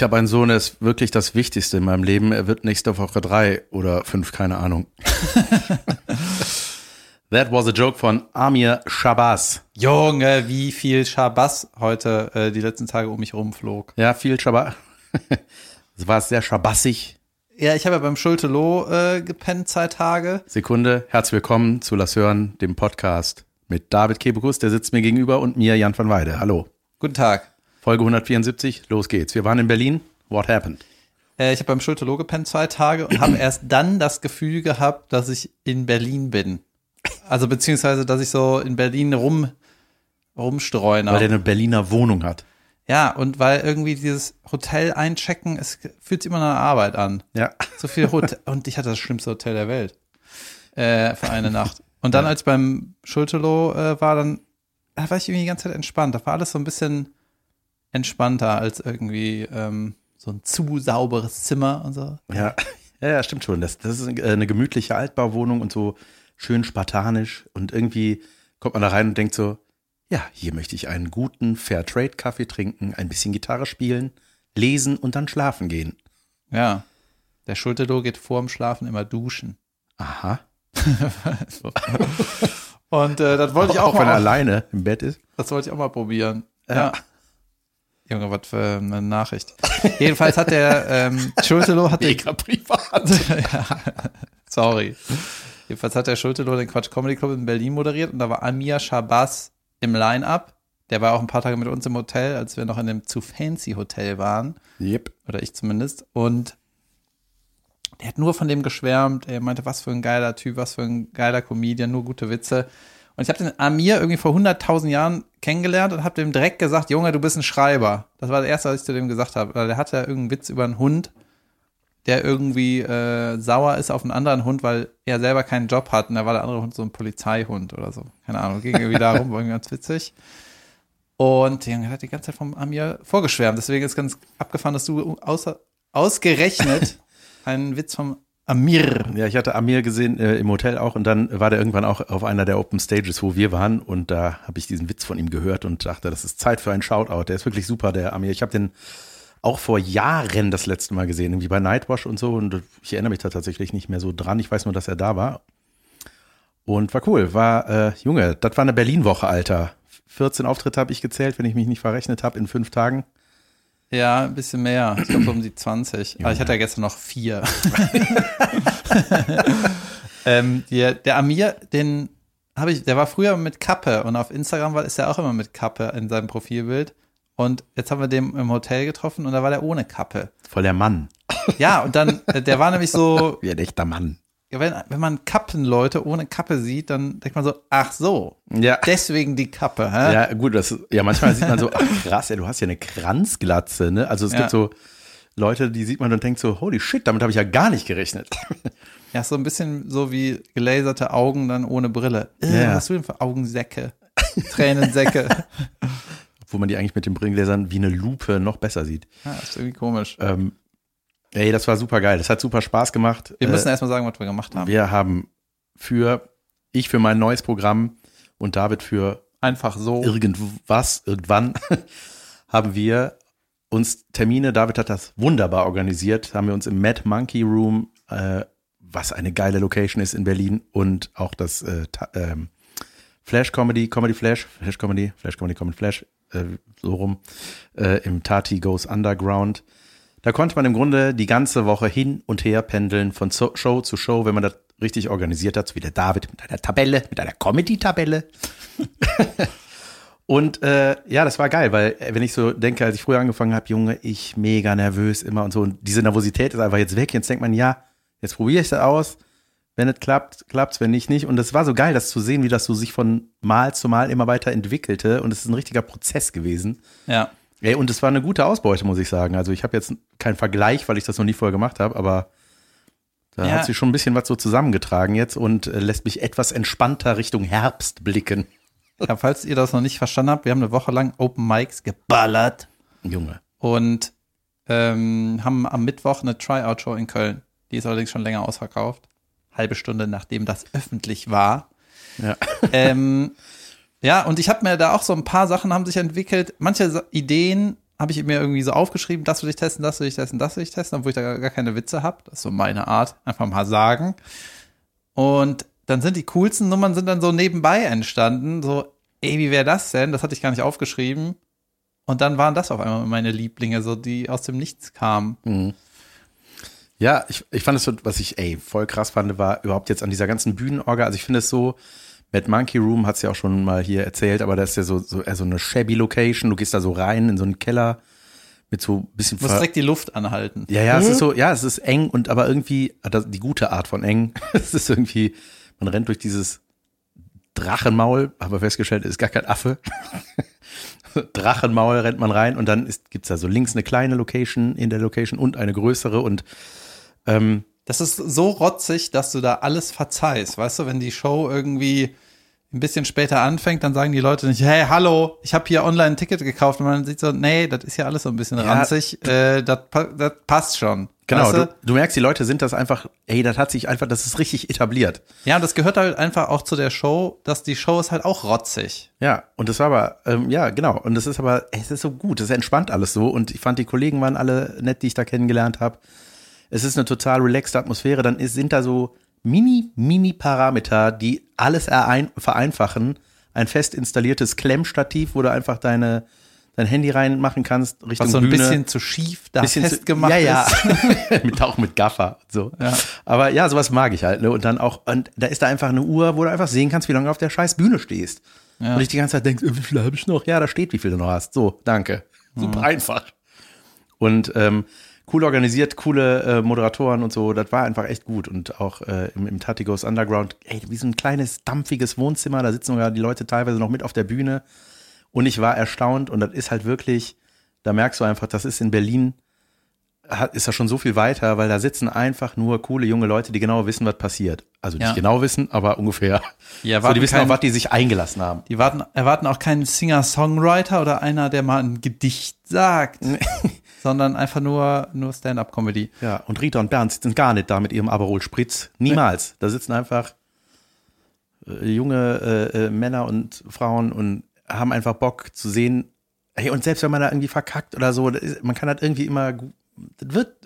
Ich habe einen Sohn, der ist wirklich das Wichtigste in meinem Leben. Er wird nächste Woche drei oder fünf, keine Ahnung. That was a joke von Amir Shabazz. Junge, wie viel Schabas heute äh, die letzten Tage um mich rumflog. Ja, viel Shabazz. Es war sehr schabassig. Ja, ich habe ja beim Schulte-Loh äh, gepennt, zwei Tage. Sekunde, herzlich willkommen zu Lass hören, dem Podcast mit David Kebekus, der sitzt mir gegenüber und mir, Jan van Weide. Hallo. Guten Tag. Folge 174, los geht's. Wir waren in Berlin. What happened? Äh, ich habe beim Schulte-Loh gepennt, zwei Tage und habe erst dann das Gefühl gehabt, dass ich in Berlin bin. Also beziehungsweise, dass ich so in Berlin rum rumstreune. Weil der eine Berliner Wohnung hat. Ja, und weil irgendwie dieses Hotel einchecken, es fühlt sich immer nach Arbeit an. Ja. So viel Hotel. Und ich hatte das schlimmste Hotel der Welt. Äh, für eine Nacht. Und dann, als ich beim Schultelow äh, war, dann da war ich irgendwie die ganze Zeit entspannt. Da war alles so ein bisschen entspannter als irgendwie ähm, so ein zu sauberes Zimmer und so. Ja, ja, stimmt schon. Das, das ist eine gemütliche Altbauwohnung und so schön spartanisch. Und irgendwie kommt man da rein und denkt so, ja, hier möchte ich einen guten Fairtrade-Kaffee trinken, ein bisschen Gitarre spielen, lesen und dann schlafen gehen. Ja. Der Schultelow geht vorm Schlafen immer duschen. Aha. Und äh, das wollte ich auch, auch wenn er mal. alleine im Bett ist. Das wollte ich auch mal probieren. Ja. Ja. Junge, was für eine Nachricht. Jedenfalls hat der ähm, Schultelow hat den, privat. ja, sorry. Jedenfalls hat der Schultelow den Quatsch Comedy Club in Berlin moderiert und da war Amir Shabazz im Line-Up. Der war auch ein paar Tage mit uns im Hotel, als wir noch in dem zu fancy Hotel waren. Yep. Oder ich zumindest. Und der hat nur von dem geschwärmt. Er meinte, was für ein geiler Typ, was für ein geiler Comedian, nur gute Witze. Und ich habe den Amir irgendwie vor 100.000 Jahren kennengelernt und habe dem direkt gesagt, Junge, du bist ein Schreiber. Das war das Erste, was ich zu dem gesagt habe. Weil der hatte ja irgendeinen Witz über einen Hund, der irgendwie äh, sauer ist auf einen anderen Hund, weil er selber keinen Job hat. Und da war der andere Hund so ein Polizeihund oder so. Keine Ahnung, ging irgendwie darum, war irgendwie ganz witzig. Und der Junge hat die ganze Zeit vom Amir vorgeschwärmt. Deswegen ist ganz abgefahren, dass du außer, ausgerechnet einen Witz vom Amir. Ja, ich hatte Amir gesehen äh, im Hotel auch und dann war der irgendwann auch auf einer der Open Stages, wo wir waren und da habe ich diesen Witz von ihm gehört und dachte, das ist Zeit für einen Shoutout. Der ist wirklich super, der Amir. Ich habe den auch vor Jahren das letzte Mal gesehen, irgendwie bei Nightwash und so und ich erinnere mich da tatsächlich nicht mehr so dran. Ich weiß nur, dass er da war und war cool. War, äh, Junge, das war eine Berlin-Woche, Alter. 14 Auftritte habe ich gezählt, wenn ich mich nicht verrechnet habe, in fünf Tagen. Ja, ein bisschen mehr. Ich glaube um die 20. Aber ich hatte ja gestern noch vier. ähm, der, der Amir, den habe ich, der war früher mit Kappe und auf Instagram war, ist er auch immer mit Kappe in seinem Profilbild. Und jetzt haben wir den im Hotel getroffen und da war der ohne Kappe. Voll der Mann. Ja, und dann, äh, der war nämlich so, Wie ein echter Mann. Ja, wenn, wenn man Kappenleute ohne Kappe sieht, dann denkt man so, ach so, Ja. deswegen die Kappe, hä? Ja, gut, das ja, manchmal sieht man so, ach krass, ey, du hast ja eine Kranzglatze, ne? Also es Ja. gibt so Leute, die sieht man und denkt so, holy shit, damit habe ich ja gar nicht gerechnet. Ja, so ein bisschen so wie gelaserte Augen dann ohne Brille. Äh, Ja. Was hast du denn für Augensäcke? Tränensäcke. Wo man die eigentlich mit den Brillengläsern wie eine Lupe noch besser sieht. Ja, ist irgendwie komisch. Ähm, ey, das war super geil. Das hat super Spaß gemacht. Wir müssen äh, erstmal sagen, was wir gemacht haben. wir haben für, ich für mein neues Programm und David für Einfach so. irgendwas, irgendwann, haben wir uns Termine, David hat das wunderbar organisiert, haben wir uns im Mad Monkey Room, äh, was eine geile Location ist in Berlin und auch das äh, ähm, Flash Comedy, Comedy Flash, Flash Comedy, Flash Comedy, Comedy Flash, äh, so rum, äh, im Tati Goes Underground. Da konnte man im Grunde die ganze Woche hin und her pendeln, von Show zu Show, wenn man das richtig organisiert hat, so wie der David mit einer Tabelle, mit einer Comedy-Tabelle. Und äh, ja, das war geil, weil äh, wenn ich so denke, als ich früher angefangen habe, Junge, ich mega nervös immer und so. Und diese Nervosität ist einfach jetzt weg. Jetzt denkt man, ja, jetzt probiere ich das aus. Wenn es klappt, klappt's, wenn nicht, nicht. Und es war so geil, das zu sehen, wie das so sich von Mal zu Mal immer weiter entwickelte. Und es ist ein richtiger Prozess gewesen. Ja. Ey, und es war eine gute Ausbeute, muss ich sagen. Also ich habe jetzt keinen Vergleich, weil ich das noch nie vorher gemacht habe, aber da Ja. hat sich schon ein bisschen was so zusammengetragen jetzt und äh, lässt mich etwas entspannter Richtung Herbst blicken. ja. Falls ihr das noch nicht verstanden habt, wir haben eine Woche lang Open Mics geballert Junge. und ähm, haben am Mittwoch eine Tryout-Show in Köln. Die ist allerdings schon länger ausverkauft. Halbe Stunde nachdem das öffentlich war. Ja. ähm, ja, und ich habe mir da auch so ein paar Sachen haben sich entwickelt. Manche Ideen habe ich mir irgendwie so aufgeschrieben, das will ich testen, das will ich testen, das will ich testen, obwohl ich da gar, keine Witze habe. Das ist so meine Art, einfach mal sagen. Und dann sind die coolsten Nummern sind dann so nebenbei entstanden, so, ey, wie wäre das denn? Das hatte ich gar nicht aufgeschrieben. Und dann waren das auf einmal meine Lieblinge, so die aus dem Nichts kamen. Ja, ich, ich fand es so, was ich, ey, voll krass fand, war überhaupt jetzt an dieser ganzen Bühnenorga. Also ich finde es so, Mad Monkey Room hat's ja auch schon mal hier erzählt, aber das ist ja so, so eher so eine shabby Location. Du gehst da so rein in so einen Keller mit so ein bisschen Du musst direkt die Luft anhalten. Ja, ja, es ist so, ja, es ist eng und aber irgendwie das- die gute Art von eng. es ist irgendwie, man rennt durch dieses Drachenmaul, aber festgestellt, ist gar kein Affe. Drachenmaul rennt man rein und dann ist, gibt's da so links eine kleine Location in der Location und eine größere und ähm, Das ist so rotzig, dass du da alles verzeihst. Weißt du, wenn die Show irgendwie ein bisschen später anfängt, dann sagen die Leute nicht, hey, hallo, ich habe hier online ein Ticket gekauft. Und man sieht so, nee, das ist ja alles so ein bisschen ranzig. Äh, das, das passt schon. genau, Weißt du, du? du merkst, die Leute sind das einfach, ey, das hat sich einfach, das ist richtig etabliert. Ja, und das gehört halt einfach auch zu der Show, dass die Show ist halt auch rotzig. Ja, und das war aber, ähm, ja, genau. Und das ist aber, ey, es ist so gut, es entspannt alles so. Und ich fand, die Kollegen waren alle nett, die ich da kennengelernt habe. Es ist eine total relaxte Atmosphäre. Dann ist, sind da so mini, mini Parameter, die alles erein, vereinfachen. Ein fest installiertes Klemmstativ, wo du einfach deine, dein Handy reinmachen kannst, Richtung Was so ein Bühne. bisschen zu schief da bisschen zu- festgemacht ja, ja. ist. mit, auch mit Gaffer so. Ja. Aber ja, sowas mag ich halt. Ne? Und dann auch, und da ist da einfach eine Uhr, wo du einfach sehen kannst, wie lange du auf der scheiß Bühne stehst. Ja. Und ich die ganze Zeit denkst, äh, wie viel habe ich noch? Ja, da steht, wie viel du noch hast. So, danke. Super einfach. Und ähm, cool organisiert, coole äh, Moderatoren und so, das war einfach echt gut. Und auch äh, im, im Tatigos Underground, ey, wie so ein kleines, dampfiges Wohnzimmer, da sitzen sogar die Leute teilweise noch mit auf der Bühne. Und ich war erstaunt und das ist halt wirklich, da merkst du einfach, das ist in Berlin, hat, ist das schon so viel weiter, weil da sitzen einfach nur coole junge Leute, die genau wissen, was passiert. Also nicht Ja. genau wissen, aber ungefähr. Die so, die wissen keinen- auch, was die sich eingelassen haben. Die warten, erwarten auch keinen Singer-Songwriter oder einer, der mal ein Gedicht sagt, sondern einfach nur, nur Stand-up-Comedy. Ja, und Rita und Bernd sitzen gar nicht da mit ihrem Aperol Spritz. Niemals. Da sitzen einfach äh, junge äh, äh, Männer und Frauen und haben einfach Bock zu sehen. Hey, und selbst wenn man da irgendwie verkackt oder so, ist, man kann das irgendwie immer, das wird,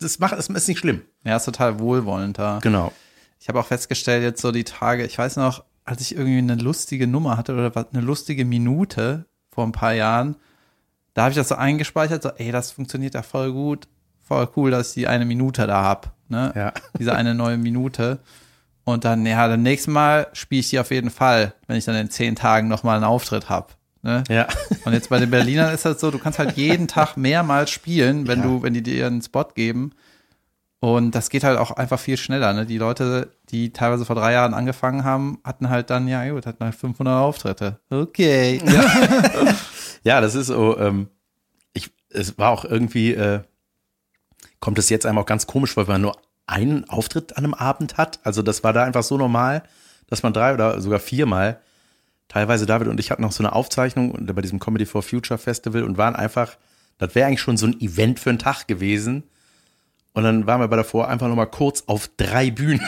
das macht, das ist nicht schlimm. Ja, ist total wohlwollend da. Genau. Ich habe auch festgestellt, jetzt so die Tage, ich weiß noch, als ich irgendwie eine lustige Nummer hatte oder eine lustige Minute vor ein paar Jahren, da habe ich das so eingespeichert, so, ey, das funktioniert ja voll gut, voll cool, dass ich die eine Minute da hab, ne? Ja. Diese eine neue Minute. Und dann, ja, beim nächsten Mal spiele ich die auf jeden Fall, wenn ich dann in zehn Tagen nochmal einen Auftritt hab. Ne? Ja. Und jetzt bei den Berlinern ist das so, du kannst halt jeden Tag mehrmals spielen, wenn Ja. du, wenn die dir einen Spot geben. Und das geht halt auch einfach viel schneller. Ne? Die Leute, die teilweise vor drei Jahren angefangen haben, hatten halt dann, ja gut, hatten halt 500 Auftritte. Okay. Ja, das ist so, ähm, ich, es war auch irgendwie, äh, kommt es jetzt einem auch ganz komisch vor, wenn man nur einen Auftritt an einem Abend hat. Also das war da einfach so normal, dass man drei oder sogar viermal, teilweise David und ich hatten noch so eine Aufzeichnung bei diesem Comedy for Future Festival und waren einfach, das wäre eigentlich schon so ein Event für einen Tag gewesen. Und dann waren wir bei davor einfach noch mal kurz auf drei Bühnen.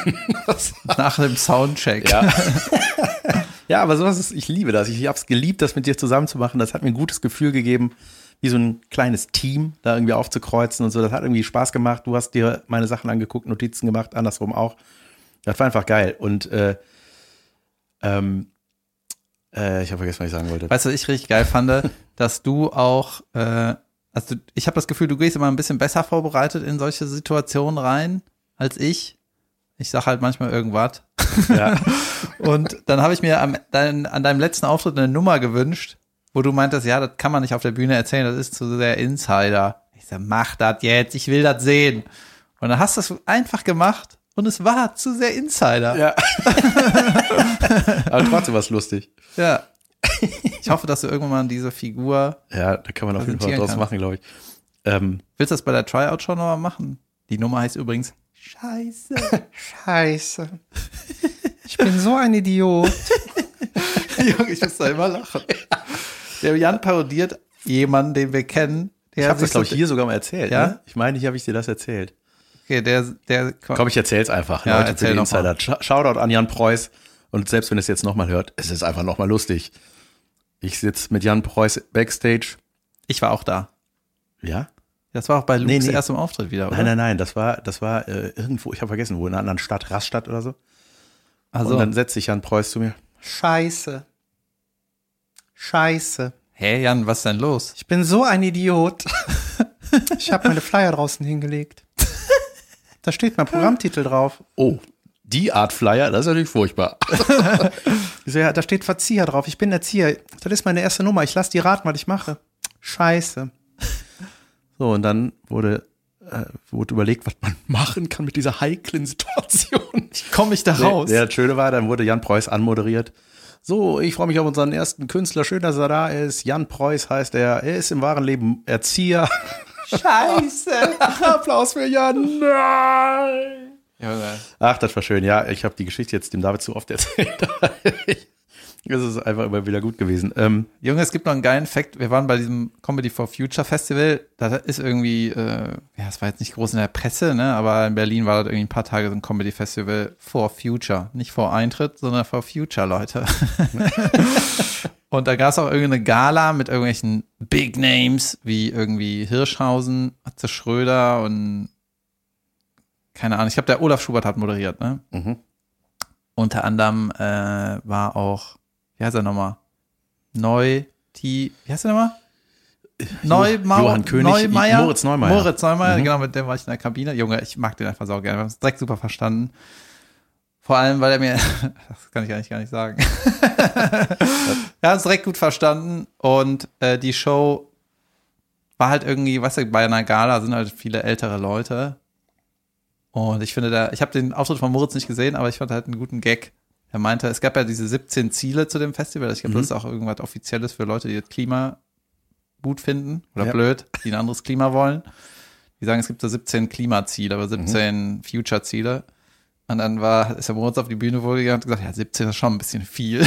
Nach dem Soundcheck. ja. ja, aber sowas ist, ich liebe das. Ich habe es geliebt, das mit dir zusammen zu machen. Das hat mir ein gutes Gefühl gegeben, wie so ein kleines Team da irgendwie aufzukreuzen und so. Das hat irgendwie Spaß gemacht. Du hast dir meine Sachen angeguckt, Notizen gemacht, andersrum auch. Das war einfach geil. Und äh, ähm, äh, ich habe vergessen, was ich sagen wollte. Weißt du, was ich richtig geil fand, dass du auch, äh, also ich habe das Gefühl, du gehst immer ein bisschen besser vorbereitet in solche Situationen rein als ich. Ich sag halt manchmal irgendwas. Ja. Und dann habe ich mir am, dein, an deinem letzten Auftritt eine Nummer gewünscht, wo du meintest, ja, das kann man nicht auf der Bühne erzählen, das ist zu sehr Insider. Ich sag, mach das jetzt, ich will das sehen. Und dann hast du es einfach gemacht und es war zu sehr Insider. ja. aber trotzdem war es lustig. ja. Ich hoffe, dass du irgendwann mal diese Figur Ja, da kann man auf jeden Fall draus kannst. machen, glaube ich. Ähm, Willst du das bei der Tryout schon noch mal machen? Die Nummer heißt übrigens Scheiße. Scheiße. Ich bin so ein Idiot. Junge, ich muss da immer lachen. Der Jan parodiert jemanden, den wir kennen. Der Ich habe das, glaube ich, hier sogar mal erzählt. Ja? Ne? Ich meine, hier habe ich dir das erzählt. Okay, der, der, Komm, ich erzähl's einfach. Ja, Leute, erzähl für die. Insider. Shoutout an Jan Preuß. Und selbst wenn ihr es jetzt nochmal hört, es ist einfach nochmal lustig. Ich sitze mit Jan Preuß backstage. ich war auch da. Ja? Das war auch bei Lukes Nee, nee. erstem Auftritt wieder, oder? Nein, nein, nein, das war, das war äh, irgendwo, ich habe vergessen, wo, in einer anderen Stadt, Rastatt oder so. Also, Und dann setzt sich Jan Preuß zu mir. Scheiße. Scheiße. hä, Jan, was ist denn los? Ich bin so ein Idiot. Ich habe meine Flyer draußen hingelegt. Da steht mein Programmtitel drauf. Oh, die Art Flyer, das ist natürlich furchtbar. Ich so, ja, da steht Verzieher drauf. Ich bin Erzieher. Das ist meine erste Nummer. Ich lasse die raten, was ich mache. Scheiße. So, und dann wurde, äh, wurde überlegt, was man machen kann mit dieser heiklen Situation. Komme ich da raus? Nee, das Schöne war, dann wurde Jan Preuß anmoderiert. So, ich freue mich auf unseren ersten Künstler. Schön, dass er da ist. Jan Preuß heißt er. Er ist im wahren Leben Erzieher. Scheiße. Applaus für Jan. Nein. Ach, das war schön. Ja, ich habe die Geschichte jetzt dem David zu oft erzählt. Es ist einfach immer wieder gut gewesen. Ähm, Junge, es gibt noch einen geilen Fact. Wir waren bei diesem Comedy for Future Festival. Da ist irgendwie, äh, ja, es war jetzt nicht groß in der Presse, ne, aber in Berlin war das irgendwie ein paar Tage so ein Comedy Festival for Future. Nicht vor Eintritt, sondern for Future, Leute. Und da gab es auch irgendeine Gala mit irgendwelchen Big Names, wie irgendwie Hirschhausen, Atze Schröder und keine Ahnung. Ich glaube, der Olaf Schubert hat moderiert, ne? Mhm. Unter anderem äh, war auch, wie heißt er nochmal? Neu, die, wie heißt er nochmal? Neumauer, Johann König, Neumeier? Moritz Neumeier. Moritz Neumeier, Mhm. genau, mit dem war ich in der Kabine. Junge, ich mag den einfach so gerne. Wir haben es direkt super verstanden. Vor allem, weil er mir, das kann ich eigentlich gar nicht sagen. Wir haben es direkt gut verstanden und äh, die Show war halt irgendwie, weißt du, bei einer Gala sind halt viele ältere Leute. Und ich finde da, ich habe den Auftritt von Moritz nicht gesehen, aber ich fand halt einen guten Gag. Er meinte, es gab ja diese 17 Ziele zu dem Festival. Ich glaube, das ist auch irgendwas Offizielles für Leute, die das Klima gut finden oder Ja. blöd, die ein anderes Klima wollen. Die sagen, es gibt so 17 Klimaziele, aber 17 Future-Ziele. Und dann war, ist der Moritz auf die Bühne gegangen und gesagt, ja, 17 ist schon ein bisschen viel.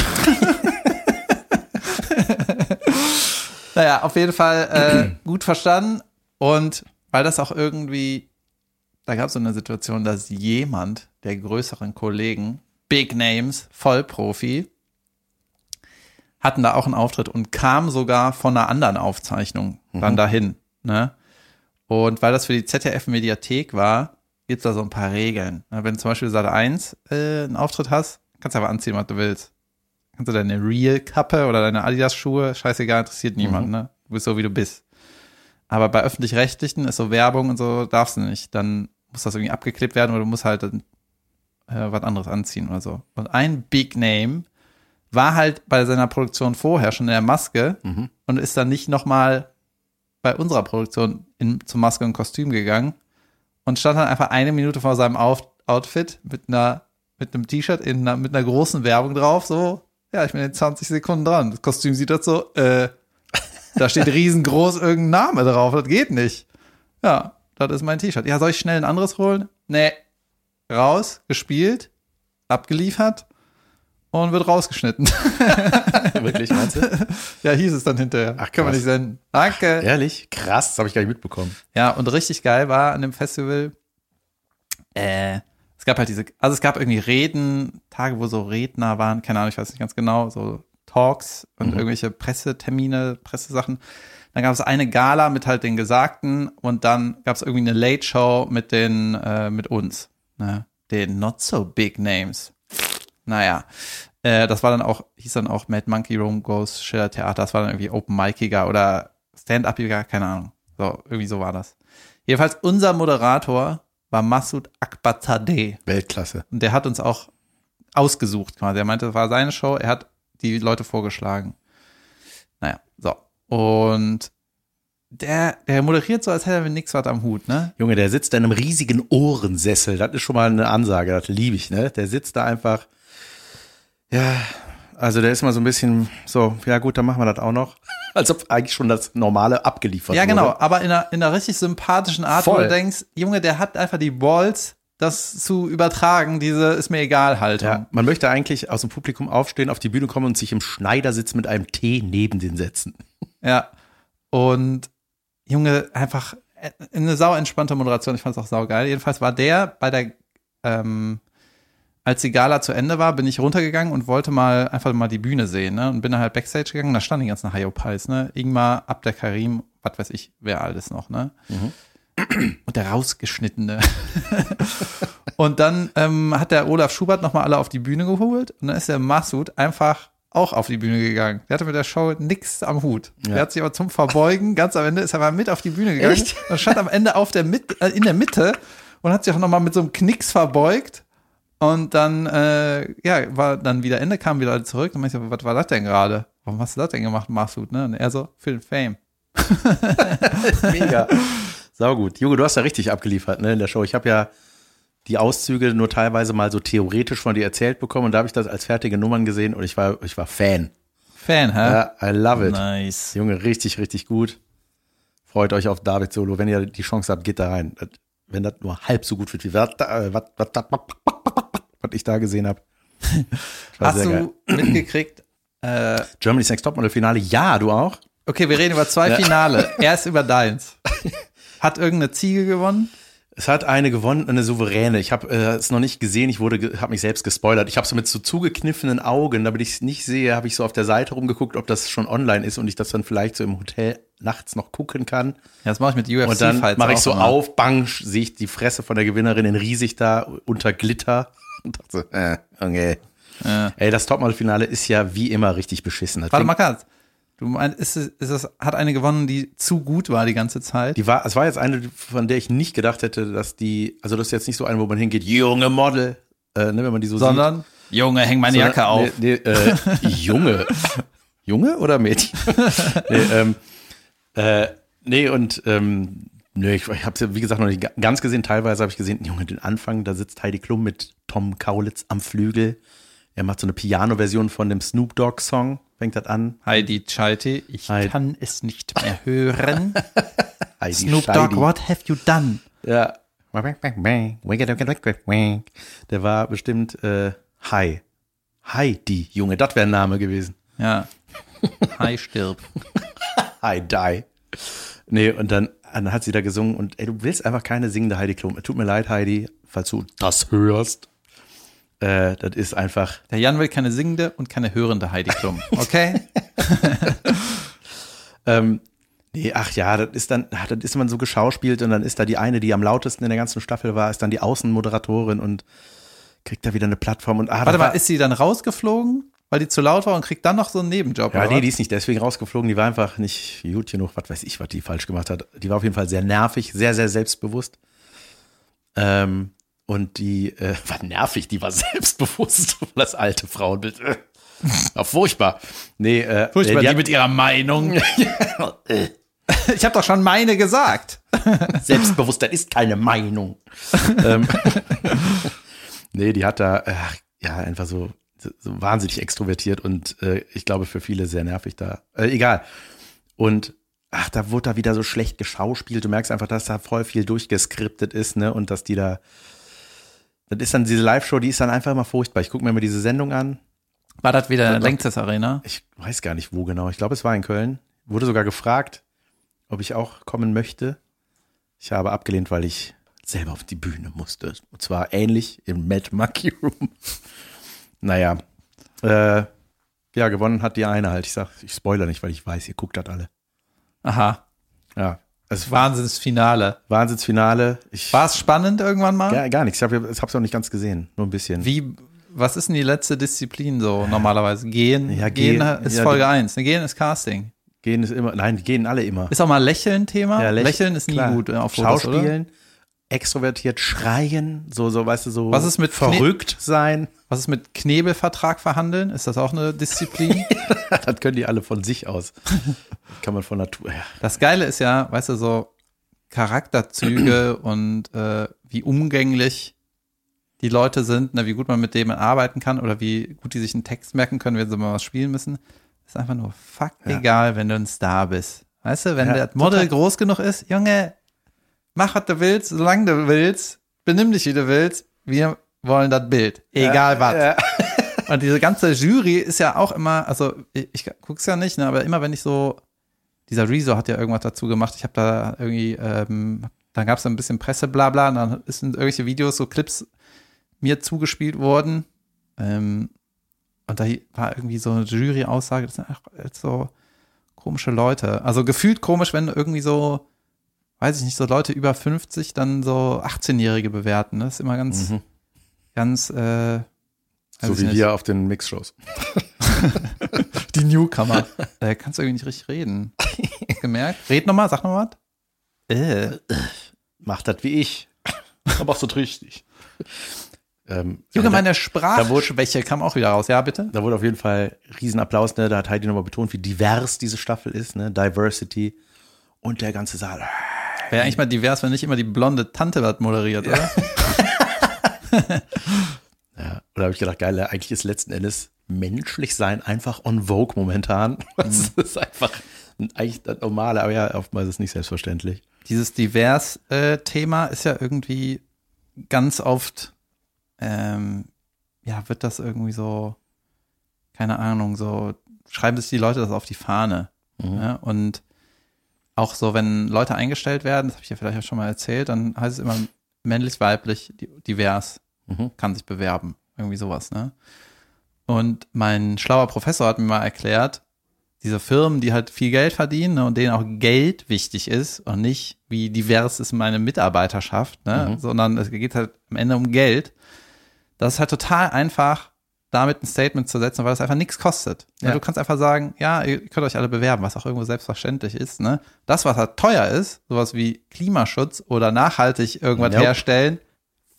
naja, auf jeden Fall äh, gut verstanden. Und weil das auch irgendwie, da gab es so eine Situation, dass jemand der größeren Kollegen, Big Names, Vollprofi, hatten da auch einen Auftritt und kam sogar von einer anderen Aufzeichnung dann dahin. Ne? Und weil das für die ZDF-Mediathek war, gibt's da so ein paar Regeln. Na, Wenn du zum Beispiel Sat 1 äh, einen Auftritt hast, kannst du aber anziehen, was du willst. Kannst du deine Real-Kappe oder deine Adidas-Schuhe, scheißegal, interessiert niemand, ne? Du bist so, wie du bist. Aber bei Öffentlich-Rechtlichen ist so Werbung und so, darfst du nicht. Dann muss das irgendwie abgeklebt werden oder du musst halt äh, was anderes anziehen oder so. Und ein Big Name war halt bei seiner Produktion vorher schon in der Maske und ist dann nicht nochmal bei unserer Produktion in, zur Maske und Kostüm gegangen und stand dann einfach eine Minute vor seinem Auf Outfit mit einer mit einem T-Shirt in einer, mit einer großen Werbung drauf, so, ja, ich bin in 20 Sekunden dran. Das Kostüm sieht das so, äh, da steht riesengroß irgendein Name drauf, das geht nicht. Ja, das ist mein T-Shirt. Ja, soll ich schnell ein anderes holen? Nee. Raus, gespielt, abgeliefert und wird rausgeschnitten. Wirklich, meinst du? ja, hieß es dann hinterher. Ach, Können wir krass. nicht senden. Danke. Ehrlich? Krass, das habe ich gar nicht mitbekommen. Ja, und richtig geil war an dem Festival, äh, es gab halt diese, also es gab irgendwie Reden, Tage, wo so Redner waren, keine Ahnung, ich weiß nicht ganz genau, so Talks und irgendwelche Pressetermine, Pressesachen. Dann gab es eine Gala mit halt den Gesagten und dann gab es irgendwie eine Late Show mit den, äh, mit uns, ne? den Not So Big Names. Naja, äh, das war dann auch, hieß dann auch Mad Monkey Room Goes Schiller Theater, das war dann irgendwie Open Miciger oder Stand-Upiger, keine Ahnung. So, irgendwie so war das. Jedenfalls unser Moderator war Masud Akbarzadeh. Weltklasse. Und der hat uns auch ausgesucht quasi. Er meinte, das war seine Show, er hat die Leute vorgeschlagen. Naja, so. Und der, der moderiert so, als hätte er mit nichts was am Hut, ne? Junge, der sitzt in einem riesigen Ohrensessel. Das ist schon mal eine Ansage, das liebe ich, ne? Der sitzt da einfach. Ja, also der ist mal so ein bisschen so, ja gut, dann machen wir das auch noch. Als ob eigentlich schon das Normale abgeliefert Ja, wurde. genau, aber in einer, in einer richtig sympathischen Art, wo Voll. du denkst, Junge, der hat einfach die Balls, das zu übertragen, diese ist mir egal Haltung. Ja, man möchte eigentlich aus dem Publikum aufstehen, auf die Bühne kommen und sich im Schneidersitz mit einem Tee neben den setzen. Ja. Und Junge, einfach äh, eine sau entspannte Moderation. Ich fand es auch sau geil. Jedenfalls war der bei der, ähm, als die Gala zu Ende war, bin ich runtergegangen und wollte mal einfach mal die Bühne sehen, ne? Und bin dann halt Backstage gegangen, da standen die ganzen Hayopals, ne? Ingmar, Abder Karim, was weiß ich, wer alles noch, ne? Und der rausgeschnittene. und dann ähm, hat der Olaf Schubert nochmal alle auf die Bühne geholt und dann ist der Masud einfach auch auf die Bühne gegangen. Der hatte mit der Show nix am Hut. Ja. Der hat sich aber zum Verbeugen, ganz am Ende ist er mal mit auf die Bühne gegangen. Echt? Und stand am Ende auf der mit, äh, in der Mitte und hat sich auch nochmal mit so einem Knicks verbeugt. Und dann, äh, ja, war dann wieder Ende, kamen wieder zurück. Und meinte ich was war das denn gerade? Warum hast du das denn gemacht, Masud? Ne? Und er so, für den Fame. Mega. Sau gut. Junge, du hast ja richtig abgeliefert ne, in der Show. Ich habe ja die Auszüge nur teilweise mal so theoretisch von dir erzählt bekommen und da habe ich das als fertige Nummern gesehen und ich war, ich war Fan. Fan, hä? Ja, I love it. Nice. Junge, richtig, richtig gut. Freut euch auf David Solo. Wenn ihr die Chance habt, geht da rein. Wenn das nur halb so gut wird wie was, was, was, was, was ich da gesehen habe. Hast du mitgekriegt? Äh, Germany's Next Topmodel Finale? Ja, du auch? okay, wir reden über zwei. Finale. Erst über deins. Hat irgendeine Ziege gewonnen? Es hat eine gewonnen, eine souveräne. Ich habe äh, es noch nicht gesehen. Ich wurde, habe mich selbst gespoilert. Ich habe so mit so zugekniffenen Augen, damit ich es nicht sehe, habe ich so auf der Seite rumgeguckt, ob das schon online ist und ich das dann vielleicht so im Hotel nachts noch gucken kann. Ja, das mache ich mit UFC Und dann mache ich so immer. auf, bang, sehe ich die Fresse von der Gewinnerin in riesig da unter Glitter und dachte so, äh, okay. Ja. Ey, das Topmodel-Finale ist ja wie immer richtig beschissen. Das Warte mal ganz. Du meinst, ist es, ist es, hat eine gewonnen, die zu gut war die ganze Zeit? Die war, es war jetzt eine, von der ich nicht gedacht hätte, dass die, also das ist jetzt nicht so eine, wo man hingeht, junge Model, äh, ne, wenn man die so sieht. sondern, Junge, häng meine Jacke auf. Nee, nee, äh, Junge. Junge oder Mädchen? nee, ähm, äh, nee, und ähm, nee, ich, ich habe wie gesagt, noch nicht ga- ganz gesehen. Teilweise habe ich gesehen, Junge, den Anfang, da sitzt Heidi Klum mit Tom Kaulitz am Flügel. Er macht so eine Piano-Version von dem Snoop Dogg-Song, fängt das an. Heidi Chaiti, ich Heidi. kann es nicht mehr hören. Heidi Snoop. Dogg, what have you done? Ja. Der war bestimmt äh, Hi. Heidi, Junge, das wäre ein Name gewesen. Ja. Hi stirb. I die. Nee, und dann, dann hat sie da gesungen und ey, du willst einfach keine singende Heidi Klum. Tut mir leid, Heidi, falls du das hörst. Äh, das ist einfach, Der Jan will keine singende und keine hörende Heidi Klum. Okay? ähm, nee, ach ja, das ist dann, ach, das ist man so geschauspielt und dann ist da die eine, die am lautesten in der ganzen Staffel war, ist dann die Außenmoderatorin und kriegt da wieder eine Plattform und ah, Warte mal, ist sie dann rausgeflogen, weil die zu laut war und kriegt dann noch so einen Nebenjob? Ja, nee, was? die ist nicht deswegen rausgeflogen, die war einfach nicht gut genug, was weiß ich, was die falsch gemacht hat. Die war auf jeden Fall sehr nervig, sehr, sehr selbstbewusst. Ähm, und die äh, war nervig, die war selbstbewusst, das alte Frauenbild. Äh, War furchtbar. Nee, äh, Furchtbar, äh, die hat- mit ihrer Meinung. Ich habe doch schon meine gesagt. Selbstbewusstsein ist keine Meinung. ähm, nee, die hat da, äh, ja, einfach so, so wahnsinnig extrovertiert und äh, ich glaube für viele sehr nervig da. Äh, egal. Und ach, da wurde da wieder so schlecht geschauspielt. Du merkst einfach, dass da voll viel durchgeskriptet ist, ne? Und dass die da. Das ist dann diese Live-Show, die ist dann einfach immer furchtbar. Ich gucke mir mal diese Sendung an. War das wieder Längstes Arena? Ich weiß gar nicht, wo genau. Ich glaube, es war in Köln. Wurde sogar gefragt, ob ich auch kommen möchte. Ich habe abgelehnt, weil ich selber auf die Bühne musste. Und zwar ähnlich im Mad Monkey Room. Naja. Äh, ja, gewonnen hat die eine halt. Ich sag, ich spoiler nicht, weil ich weiß, ihr guckt das alle. Aha. Ja. Es war Wahnsinnsfinale. Wahnsinnsfinale. War es spannend irgendwann mal? gar, gar nichts. Ich habe es noch nicht ganz gesehen. Nur ein bisschen. Wie, was ist denn die letzte Disziplin so normalerweise? Gehen, Ja, gehen, gehen, ist ja, Folge die- 1. Gehen ist Casting. Gehen ist immer, nein, gehen alle immer. Ist auch mal Lächeln Thema? Ja, läch- Lächeln ist nie klar. gut auf Fotos, oder? Extrovertiert schreien, so, so, weißt du, so Was ist mit verrückt sein. Was ist mit Knebelvertrag verhandeln? Ist das auch eine Disziplin? das können die alle von sich aus. Kann man von Natur, ja. das Geile ist ja, weißt du, so Charakterzüge und äh, wie umgänglich die Leute sind, ne, wie gut man mit denen arbeiten kann oder wie gut die sich einen Text merken können, wenn sie mal was spielen müssen. Ist einfach nur fuck Ja. egal, wenn du ein Star bist. Weißt du, wenn Ja, der Model total. groß genug ist, Junge, mach was du willst, solange du willst, benimm dich wie du willst, wir wollen das Bild. Egal was. Ja. Und diese ganze Jury ist ja auch immer, also ich, ich guck's ja nicht, ne, aber immer wenn ich so, dieser Rezo hat ja irgendwas dazu gemacht, ich habe da irgendwie, ähm, dann gab's da ein bisschen Presse, bla bla, und dann sind irgendwelche Videos, so Clips, mir zugespielt wurden. Ähm, und da war irgendwie so eine Jury-Aussage, das sind einfach so komische Leute. Also gefühlt komisch, wenn irgendwie so, weiß ich nicht, so Leute über 50 dann so 18-Jährige bewerten. Das ist immer ganz, Mhm. ganz, äh, So wie nicht. wir auf den Mixshows. Die Newcomer. äh, kannst du irgendwie nicht richtig reden. Hast gemerkt? Red nochmal, sag nochmal was. Äh. Macht das wie ich. Aber auch so richtig. Ähm, Junge, aber meine da, Sprachschwäche kam auch wieder raus. Ja, bitte? da wurde auf jeden Fall Riesenapplaus, ne? Da hat Heidi nochmal betont, wie divers diese Staffel ist, ne? Diversity. Und der ganze Saal. Wäre eigentlich mal divers, wenn nicht immer die blonde Tante was moderiert, oder? Ja. Da habe ich gedacht, geil, eigentlich ist letzten Endes menschlich sein einfach on vogue momentan. Das ist einfach eigentlich das Normale, aber ja, oftmals ist es nicht selbstverständlich. Dieses Divers-Thema ist ja irgendwie ganz oft, ähm, ja, wird das irgendwie so, keine Ahnung, so, schreiben sich die Leute das auf die Fahne. Ja? Und auch so, wenn Leute eingestellt werden, das habe ich ja vielleicht auch schon mal erzählt, dann heißt es immer männlich, weiblich, di- divers, Mhm. kann sich bewerben. Irgendwie sowas, ne? Und mein schlauer Professor hat mir mal erklärt, diese Firmen, die halt viel Geld verdienen ne, und denen auch Geld wichtig ist und nicht, wie divers ist meine Mitarbeiterschaft, ne, Mhm. sondern es geht halt am Ende um Geld. Das ist halt total einfach, damit ein Statement zu setzen, weil das einfach nichts kostet. Ja. Ja. Du kannst einfach sagen, ja, ihr könnt euch alle bewerben, was auch irgendwo selbstverständlich ist. Ne? Das, was halt teuer ist, sowas wie Klimaschutz oder nachhaltig irgendwas Nope. herstellen,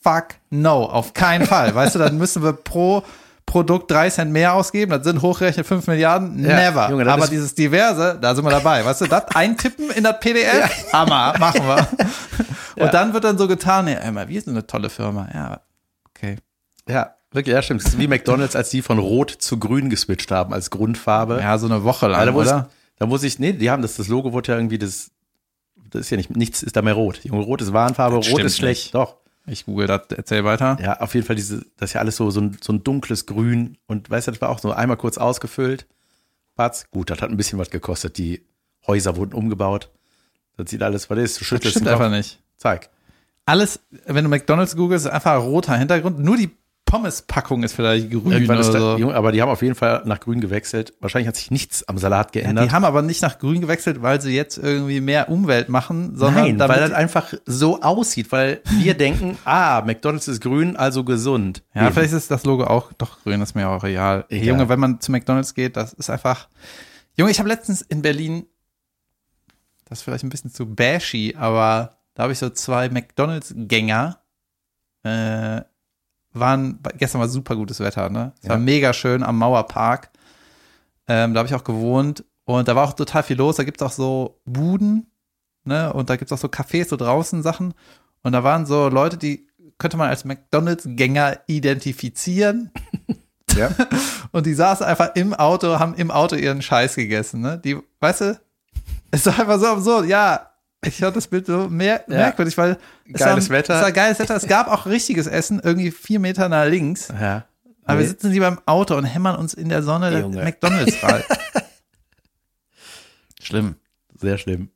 fuck no, auf keinen Fall. weißt du, dann müssen wir pro Produkt drei Cent mehr ausgeben, das sind hochgerechnet 5 Milliarden, Ja, never. Junge, Aber dieses Diverse, da sind wir dabei. Weißt du, das eintippen in das PDF, Hammer, machen wir. Und Ja. dann wird dann so getan, ja, immer, wir sind eine tolle Firma. Ja, okay. Ja, wirklich, ja, stimmt. Es ist wie McDonalds, als die von Rot zu Grün geswitcht haben als Grundfarbe. Ja, so eine Woche lang, da, muss, oder? da muss ich, nee, die haben das, das Logo wurde ja irgendwie das, das ist ja nicht, nichts ist da mehr rot. Junge, rot ist Warnfarbe, Das rot stimmt ist schlecht. nicht. Doch. Ich google das, erzähl weiter. Ja, auf jeden Fall diese, das ist ja alles so, so ein, so ein dunkles Grün und weißt du, das war auch so einmal kurz ausgefüllt. Batz, gut, das hat ein bisschen was gekostet. Die Häuser wurden umgebaut. Das sieht alles, was ist, du Das schüttelst stimmt den Kopf. einfach nicht. Zeig. Alles, wenn du McDonalds googelst, ist einfach ein roter Hintergrund. Nur die Pommes-Packung ist vielleicht grün Irgendwann oder ist da, so. Aber die haben auf jeden Fall nach grün gewechselt. Wahrscheinlich hat sich nichts am Salat Ja, geändert. die haben aber nicht nach grün gewechselt, weil sie jetzt irgendwie mehr Umwelt machen, sondern Nein, weil das einfach so aussieht, weil wir denken, ah, McDonalds ist grün, also gesund. ja, Eben. vielleicht ist das Logo auch doch grün, ist mir auch real. Egal. Junge, wenn man zu McDonalds geht, das ist einfach. Junge, ich habe letztens in Berlin, das ist vielleicht ein bisschen zu bashy, aber da habe ich so zwei McDonalds-Gänger, äh, waren, gestern war super gutes Wetter, ne? Es war Ja. mega schön am Mauerpark. Ähm, da habe ich auch gewohnt und da war auch total viel los. Da gibt's auch so Buden, ne? Und da gibt's auch so Cafés, so draußen Sachen. Und da waren so Leute, die könnte man als McDonalds-Gänger identifizieren. Ja. Und die saßen einfach im Auto, haben im Auto ihren Scheiß gegessen, ne? Die, weißt du, es war einfach so absurd, ja. Ich fand das Bild so mer Ja. merkwürdig, weil es Geiles war, Wetter. Es war geiles Wetter. Es gab auch richtiges Essen, irgendwie vier Meter nach links. Ja. Aber Nee. wir sitzen lieber im Auto und hämmern uns in der Sonne Junge. McDonalds rein. Schlimm. Sehr schlimm.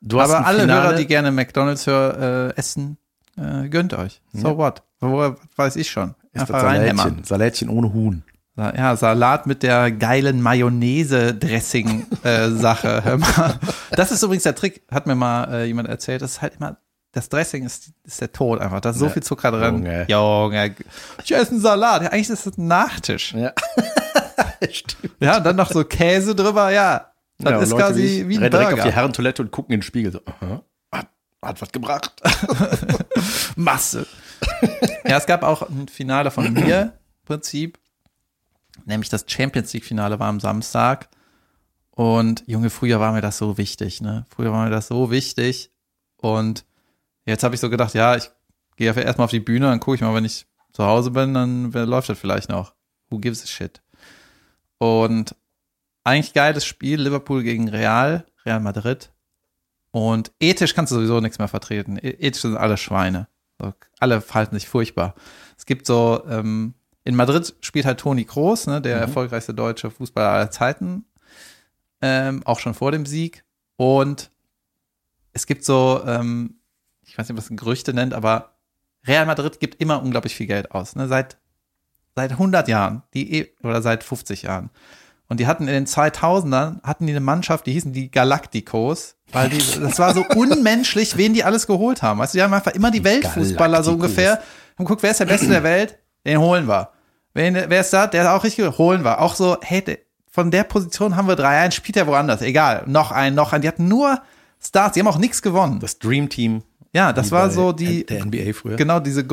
Du hast Aber alle Finale- Hörer, die gerne McDonalds hör, äh, essen, äh, gönnt euch. So Ja. what? Woher weiß ich schon. ist Einfach das. Salätchen. Salätchen ohne Huhn. Ja, Salat mit der geilen Mayonnaise-Dressing-Sache. Hör mal. Das ist übrigens der Trick, hat mir mal äh, jemand erzählt. Das ist halt immer, das Dressing ist, ist der Tod einfach. Da ist so Ja. viel Zucker drin. Junge. Junge. Ich esse einen Salat. Ja, eigentlich ist das ein Nachtisch. Ja. Stimmt. Ja, und dann noch so Käse drüber. Ja, das Ja, ist Leute quasi ich wie ein rennen direkt auf die Burger. Herrentoilette und gucken in den Spiegel. So, aha, hat, hat was gebracht. Masse. ja, es gab auch ein Finale von mir, Prinzip. Nämlich das Champions League-Finale war am Samstag. Und Junge, früher war mir das so wichtig, ne? Früher war mir das so wichtig. Und jetzt habe ich so gedacht, ja, ich gehe erstmal auf die Bühne, dann gucke ich mal, wenn ich zu Hause bin, dann läuft das vielleicht noch. Who gives a shit? Und eigentlich geiles Spiel, Liverpool gegen Real, Real Madrid. Und ethisch kannst du sowieso nichts mehr vertreten. E- Ethisch sind alle Schweine. Alle verhalten sich furchtbar. Es gibt so, ähm, in Madrid spielt halt Toni Kroos, ne, der erfolgreichste deutsche Fußballer aller Zeiten, ähm, auch schon vor dem Sieg. Und es gibt so, ähm, ich weiß nicht, was man Gerüchte nennt, aber Real Madrid gibt immer unglaublich viel Geld aus. Ne? Seit, seit 100 Jahren die, eh- oder seit 50 Jahren. Und die hatten in den 2000ern, hatten die eine Mannschaft, die hießen die Galacticos, weil die, das war so unmenschlich, wen die alles geholt haben. Weißt du, die haben einfach immer die Weltfußballer so ungefähr. Haben guckt, wer ist der Beste der Welt? Den holen wir. Wen, wer ist da? Der auch richtig. Holen wir. Auch so, hey, von der Position haben wir drei, einen spielt er woanders. Egal. Noch einen, noch einen. Die hatten nur Stars, die haben auch nichts gewonnen. Das Dream Team. Ja, das war so die, Der NBA früher. genau diese,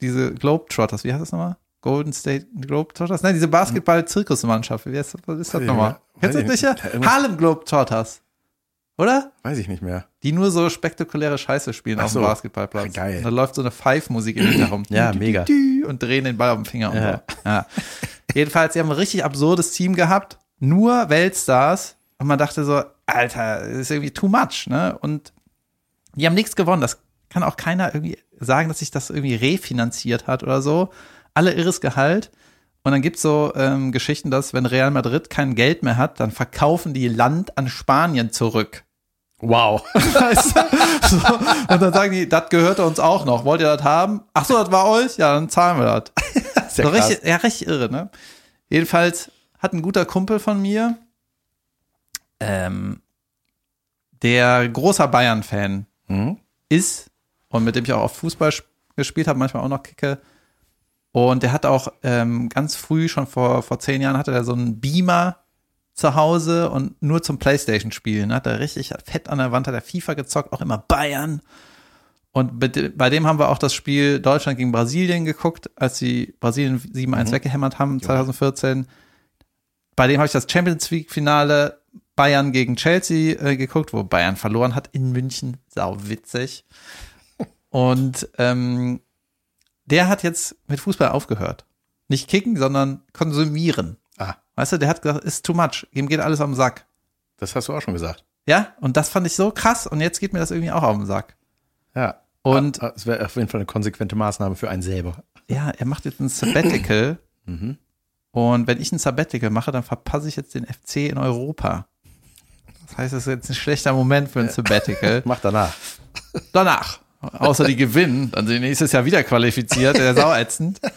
diese Globetrotters, wie heißt das nochmal? Golden State Globetrotters? Nein, diese Basketball-Zirkusmannschaft. Wie heißt, was ist das nochmal? Kennst du das ich nicht? Harlem Globetrotters. Oder? Weiß ich nicht mehr. Die nur so spektakuläre Scheiße spielen Ach auf dem so. Basketballplatz. Geil. Und da läuft so eine Pfeifmusik im Hintergrund. Ja, mega. Und drehen den Ball auf dem Finger und Ja. so. Ja. Jedenfalls, sie haben ein richtig absurdes Team gehabt. Nur Weltstars. Und man dachte so, Alter, das ist irgendwie too much, ne? Und die haben nichts gewonnen. Das kann auch keiner irgendwie sagen, dass sich das irgendwie refinanziert hat oder so. Alle irres Gehalt. Und dann gibt's so ähm, Geschichten, dass wenn Real Madrid kein Geld mehr hat, dann verkaufen die Land an Spanien zurück. Wow. Weißt du? so, und dann sagen die, das gehört uns auch noch. Wollt ihr das haben? Ach so, das war euch? Ja, dann zahlen wir das. Sehr So richtig, ja, richtig irre, ne? Jedenfalls hat ein guter Kumpel von mir, ähm, der großer Bayern-Fan Mhm. ist und mit dem ich auch auf Fußball sp- gespielt habe, manchmal auch noch kicke. Und der hat auch ähm, ganz früh, schon vor, vor zehn Jahren, hatte er so einen Beamer zu Hause und nur zum Playstation-Spielen. Hat er richtig fett an der Wand, hat er FIFA gezockt, auch immer Bayern. Und bei de- bei dem haben wir auch das Spiel Deutschland gegen Brasilien geguckt, als sie Brasilien 7-1 weggehämmert haben, 2014. Bei dem habe ich das Champions League-Finale Bayern gegen Chelsea äh, geguckt, wo Bayern verloren hat in München. Sau witzig. Und ähm, der hat jetzt mit Fußball aufgehört. Nicht kicken, sondern konsumieren. Ah, Weißt du, der hat gesagt, ist too much. Ihm geht alles am Sack. das hast du auch schon gesagt. Ja, und das fand ich so krass und jetzt geht mir das irgendwie auch auf den Sack. Ja. Und Ah, Es wäre auf jeden Fall eine konsequente Maßnahme für einen selber. ja, er macht jetzt ein Sabbatical. Mhm. Und wenn ich ein Sabbatical mache, dann verpasse ich jetzt den FC in Europa. Das heißt, es ist jetzt ein schlechter Moment für ein Sabbatical. Mach danach. Danach, außer die gewinnen, dann sind die nächstes Jahr wieder qualifiziert, der sau ätzend.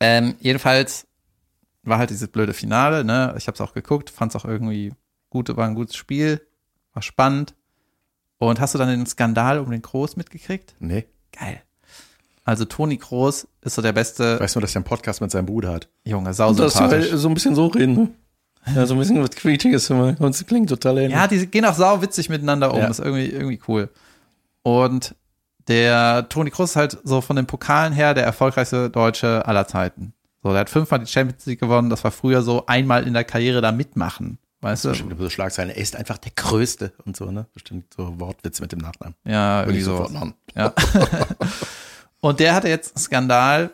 Ähm, jedenfalls war halt dieses blöde Finale, ne? Ich habe es auch geguckt, fand es auch irgendwie gut, war ein gutes Spiel, war spannend. Und hast du dann den Skandal um den Groß mitgekriegt? Nee. Geil. Also Toni Groß ist so der beste weiß nur, dass er einen Podcast mit seinem Bruder hat. Junge, sausympathisch. so ein bisschen so reden, ne? Ja, so ein bisschen was Quietschiges immer. Und es klingt total ähnlich. Ja, die gehen auch sau witzig miteinander um. Ja. Das ist irgendwie, irgendwie cool. Und der Toni Kroos ist halt so von den Pokalen her der erfolgreichste Deutsche aller Zeiten. So, der hat fünfmal die Champions League gewonnen. Das war früher so einmal in der Karriere da mitmachen. Weißt du? Bestimmt so Schlagzeilen. Er ist einfach der Größte und so, ne? Bestimmt so Wortwitz mit dem Nachnamen. Ja, irgendwie ich so. sofort machen. Ja. Und der hatte jetzt einen Skandal.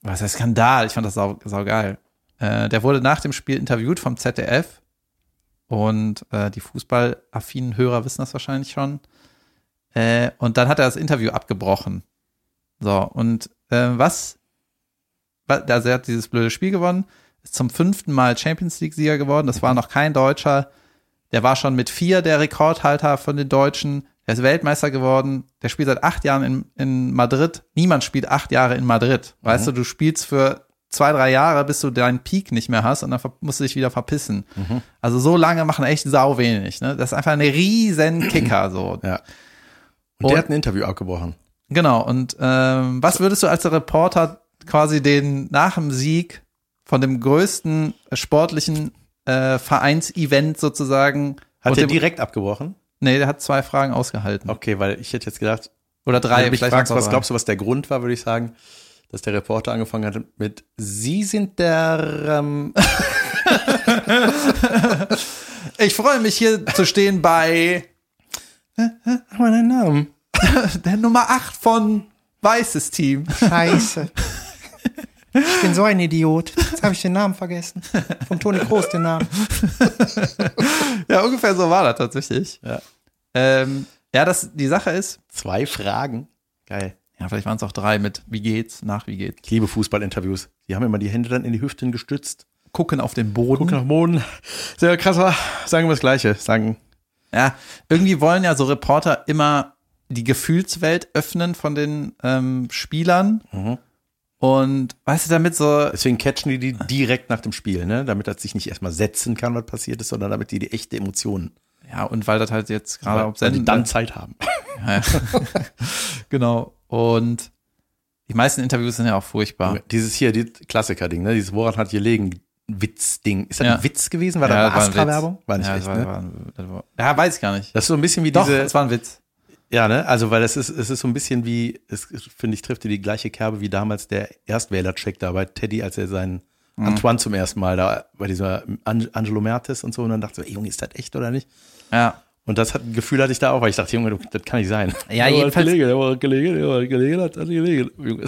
Was heißt Skandal? Ich fand das sau, sau geil. Äh, der wurde nach dem Spiel interviewt vom ZDF. Und äh, die fußballaffinen Hörer wissen das wahrscheinlich schon. Äh, und dann hat er das Interview abgebrochen. So, und äh, was? Also er hat dieses blöde Spiel gewonnen, ist zum fünften Mal Champions League-Sieger geworden. Das war noch kein Deutscher. Der war schon mit vier der Rekordhalter von den Deutschen. Der ist Weltmeister geworden. Der spielt seit acht Jahren in, in Madrid. Niemand spielt acht Jahre in Madrid. Weißt du, du spielst für zwei, drei Jahre, bis du deinen Peak nicht mehr hast und dann musst du dich wieder verpissen. Also so lange machen echt sau wenig. Ne? Das ist einfach eine riesen Kicker so. Ja. Und, Und- der hat ein Interview abgebrochen. Genau. Und ähm, was würdest du als Reporter quasi den nach dem Sieg von dem größten sportlichen äh, Vereinsevent sozusagen Hat er direkt abgebrochen? Nee, der hat zwei Fragen ausgehalten. Okay, weil ich hätte jetzt gedacht, Oder drei. wenn du mich vielleicht fragst, was glaubst du, was der Grund war, würde ich sagen, dass der Reporter angefangen hat mit Sie sind der ähm. Ich freue mich hier zu stehen bei meinen Namen. der Nummer 8 von Weißes Team. Scheiße. Ich bin so ein Idiot. Jetzt habe ich den Namen vergessen. Vom Toni Kroos den Namen. Ja, ungefähr so war das tatsächlich. Ja. Ähm, ja, das, die Sache ist, Zwei Fragen. Geil. ja, vielleicht waren es auch drei mit Wie geht's, nach Wie geht's. Ich liebe Fußballinterviews. Die haben immer die Hände dann in die Hüften gestützt. Gucken auf den Boden. Guck nach dem Boden. Sehr krass war. Sagen wir das Gleiche. Sagen, Ja, irgendwie wollen ja so Reporter immer die Gefühlswelt öffnen von den ähm, Spielern. Mhm. Und weißt du, damit so, Deswegen catchen die die direkt nach dem Spiel, ne? Damit das sich nicht erstmal setzen kann, was passiert ist, sondern damit die die echte Emotionen ja, und weil das halt jetzt gerade auf weil die Senden dann Zeit haben. Ja, genau. Und die meisten Interviews sind ja auch furchtbar. Dieses hier, die Klassiker-Ding, ne? Dieses Woran hat gelegen? Witz-Ding. Ist das Ja. ein Witz gewesen? War Ja, das das eine. Astra-Werbung? War nicht ja, echt, das war, ne? war, das war, ja, weiß ich gar nicht. Das ist so ein bisschen wie Doch, diese. es war ein Witz. Ja, ne? Also, weil es ist, es ist so ein bisschen wie, es finde ich, trifft die gleiche Kerbe wie damals der Erstwähler-Check da bei Teddy, als er seinen Mhm. Antoine zum ersten Mal da bei dieser An Angelo Mertes und so und dann dachte ich so, ey Junge, ist das echt oder nicht? Ja. Und das hat, Gefühl hatte ich da auch, weil ich dachte, Junge, das kann nicht sein. Ja, Der war jedenfalls- gelegen, der war gelegen, der war gelegen, hat hat gelegen. Junge.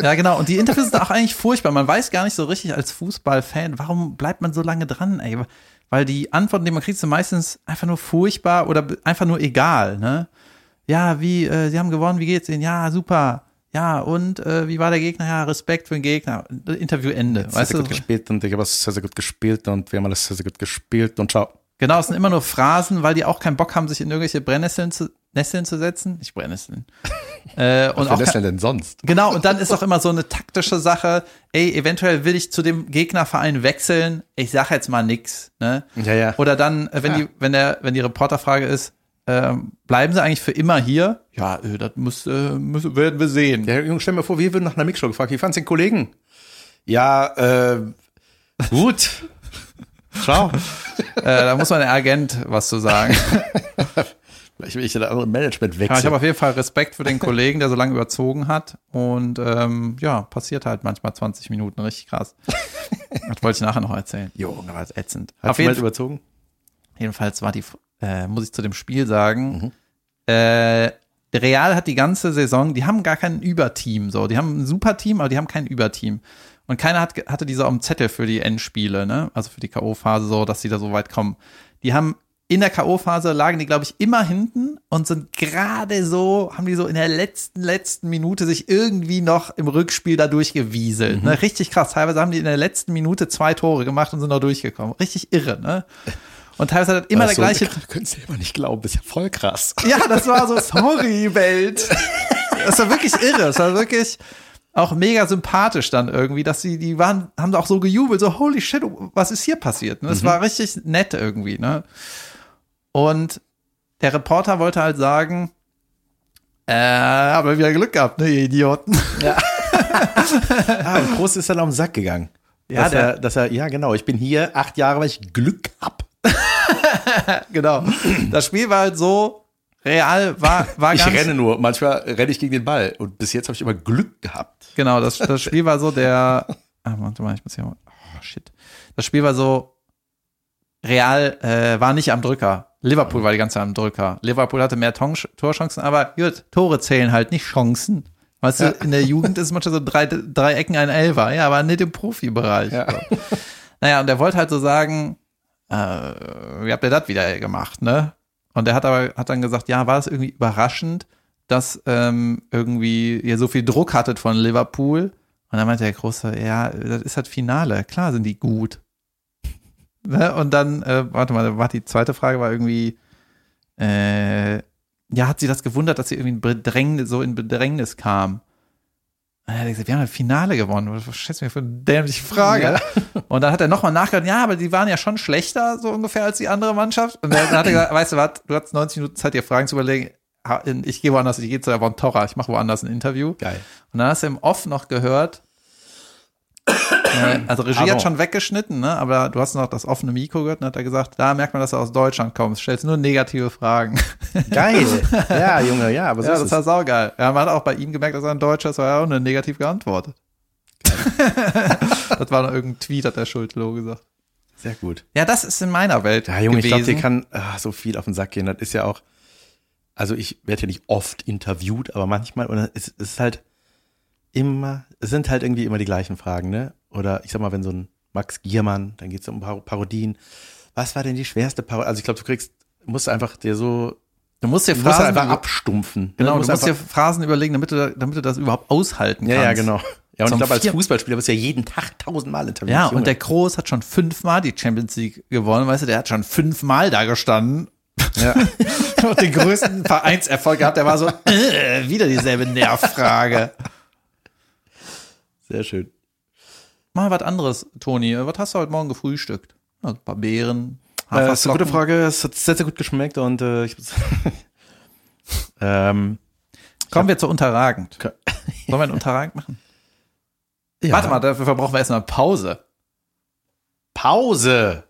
Ja, genau. Und die Interviews sind auch eigentlich furchtbar. Man weiß gar nicht so richtig als Fußballfan, warum bleibt man so lange dran, ey? Weil die Antworten, die man kriegt, sind meistens einfach nur furchtbar oder einfach nur egal, ne? Ja, wie, äh, sie haben gewonnen, wie geht's Ihnen? Ja, super. Ja, und äh, wie war der Gegner? Ja, Respekt für den Gegner. Interview Ende. Sehr, Weißt sehr du? gut gespielt und ich habe es sehr, sehr gut gespielt und wir haben alles sehr, sehr gut gespielt und ciao. Genau, es sind immer nur Phrasen, weil die auch keinen Bock haben, sich in irgendwelche Brennnesseln zu, Nesseln zu setzen. Nicht Brennnesseln. äh, und Was auch er denn sonst? Genau, und dann ist auch immer so eine taktische Sache, ey, eventuell will ich zu dem Gegnerverein wechseln, ich sag jetzt mal nix, ne? Ja, ja. Oder dann, äh, wenn die, wenn der, wenn die Reporterfrage ist, ähm, bleiben sie eigentlich für immer hier? Ja, äh, das muss, äh, muss, werden wir sehen. Ja, Junge, stell mal vor, wir würden nach einer Mixshow gefragt, wie fand's den Kollegen? Ja, äh, gut. Ciao. Äh, da muss man der Agent was zu sagen. Vielleicht will ich in ein anderes Management Ja, ich wechseln. habe auf jeden Fall Respekt für den Kollegen, der so lange überzogen hat. Und ähm, ja, passiert halt manchmal 20 Minuten, richtig krass. Das wollte ich nachher noch erzählen. Junge, war ätzend. Hat auf jeden jemand überzogen? Jedenfalls war die, äh, muss ich zu dem Spiel sagen, Mhm. äh, Real hat die ganze Saison, die haben gar kein Überteam, so. Die haben ein super Team, aber die haben kein Überteam. Und keiner hat, hatte diese auf dem Zettel für die Endspiele, ne? Also für die K.O.-Phase, so, dass sie da so weit kommen. Die haben in der K.O.-Phase lagen die, glaube ich, immer hinten und sind gerade so, haben die so in der letzten, letzten Minute sich irgendwie noch im Rückspiel da durchgewieselt. Ne? Richtig krass. Teilweise haben die in der letzten Minute zwei Tore gemacht und sind noch durchgekommen. Richtig irre, ne? Und teilweise hat immer der so, gleiche. Könntest du immer nicht glauben, ist ja voll krass. Ja, das war so, sorry, Welt. Das war wirklich irre. Das war wirklich auch mega sympathisch dann irgendwie, dass sie, die waren, haben auch so gejubelt, so, holy shit, was ist hier passiert? Das war richtig nett irgendwie, ne? Und der Reporter wollte halt sagen, äh, aber wieder Glück gehabt, ne, ihr Idioten. Ah, und Groß ist dann auf den Sack gegangen. Ja, dass, der- er, dass er, ja genau, ich bin hier acht Jahre, weil ich Glück hab. genau. Das Spiel war halt so, real war, war Ich ganz, renne nur, manchmal renne ich gegen den Ball. Und bis jetzt habe ich immer Glück gehabt. Genau, das, das Spiel war so der. Ah, warte mal, ich muss hier mal. Oh, shit. Das Spiel war so. Real äh, war nicht am Drücker. Liverpool war die ganze Zeit am Drücker. Liverpool hatte mehr Ton Torchancen, aber gut, Tore zählen halt, nicht Chancen. Weißt du, in der Jugend ist manchmal so drei, drei Ecken ein Elfer, ja, aber nicht im Profibereich. Ja. Naja, und er wollte halt so sagen, äh, wie habt ihr das wieder gemacht, ne? Und er hat aber hat dann gesagt, ja, war das irgendwie überraschend, dass ähm, irgendwie ihr so viel Druck hattet von Liverpool. Und dann meinte der Große, ja, das ist halt Finale, klar sind die gut. Ne? Und dann, äh, warte mal, war die zweite Frage war irgendwie, äh, ja, hat sie das gewundert, dass sie irgendwie in Bedrängnis, so in Bedrängnis kam? Und er hat gesagt, wir haben das Finale gewonnen. Was schätzt mir für eine dämliche Frage? Und dann hat er nochmal nachgedacht, ja, aber die waren ja schon schlechter, so ungefähr, als die andere Mannschaft. Und dann hat er gesagt, weißt du was, du hast 90 Minuten Zeit, dir Fragen zu überlegen. Ich gehe woanders, ich gehe zu der Von Torra, ich mache woanders ein Interview. Geil. Und dann hast du im Off noch gehört, also Regie Pardon. hat schon weggeschnitten, ne? aber du hast noch das offene Mikro gehört und hat er gesagt, da merkt man, dass du aus Deutschland kommst, stellst nur negative Fragen. Geil. Ja, Junge, ja, aber so ja, ist das war saugeil. Ja, man hat auch bei ihm gemerkt, dass er ein Deutscher ist, weil er auch nur negativ geantwortet. das war noch irgendein Tweet, hat der Schuldlo gesagt. Sehr gut. Ja, das ist in meiner Welt Ja, Junge, ich glaube, gewesen. dir kann ah, so viel auf den Sack gehen. Das ist ja auch, also ich werde ja nicht oft interviewt, aber manchmal, und es, es ist halt immer, es sind halt irgendwie immer die gleichen Fragen, ne? Oder ich sag mal, wenn so ein Max Giermann, dann geht es um Par Parodien. Was war denn die schwerste Parodie? Also ich glaube, du kriegst, musst einfach dir so, du musst dir du musst Phrasen, einfach über- abstumpfen. ne? genau, du musst dir einfach, Phrasen überlegen, damit du, damit du das überhaupt aushalten ja, kannst. ja, genau. Ja, und Zum ich glaube, als Fußballspieler wirst du ja jeden Tag tausendmal interviewt. Ja, Junge. und der Kroos hat schon fünfmal die Champions League gewonnen, weißt du, der hat schon fünfmal da gestanden. Ja. Und den größten Vereinserfolg gehabt, der war so, äh, wieder dieselbe Nervfrage. Sehr schön. Mal was anderes, Toni. Was hast du heute Morgen gefrühstückt? Ein paar Beeren, Äh, das ist eine gute. Frage. Es hat sehr, sehr gut geschmeckt und äh, ich ähm, Kommen wir zu Unterragend. Sollen wir einen Unterragend machen? ja. Warte mal, dafür brauchen wir erstmal Pause. Pause.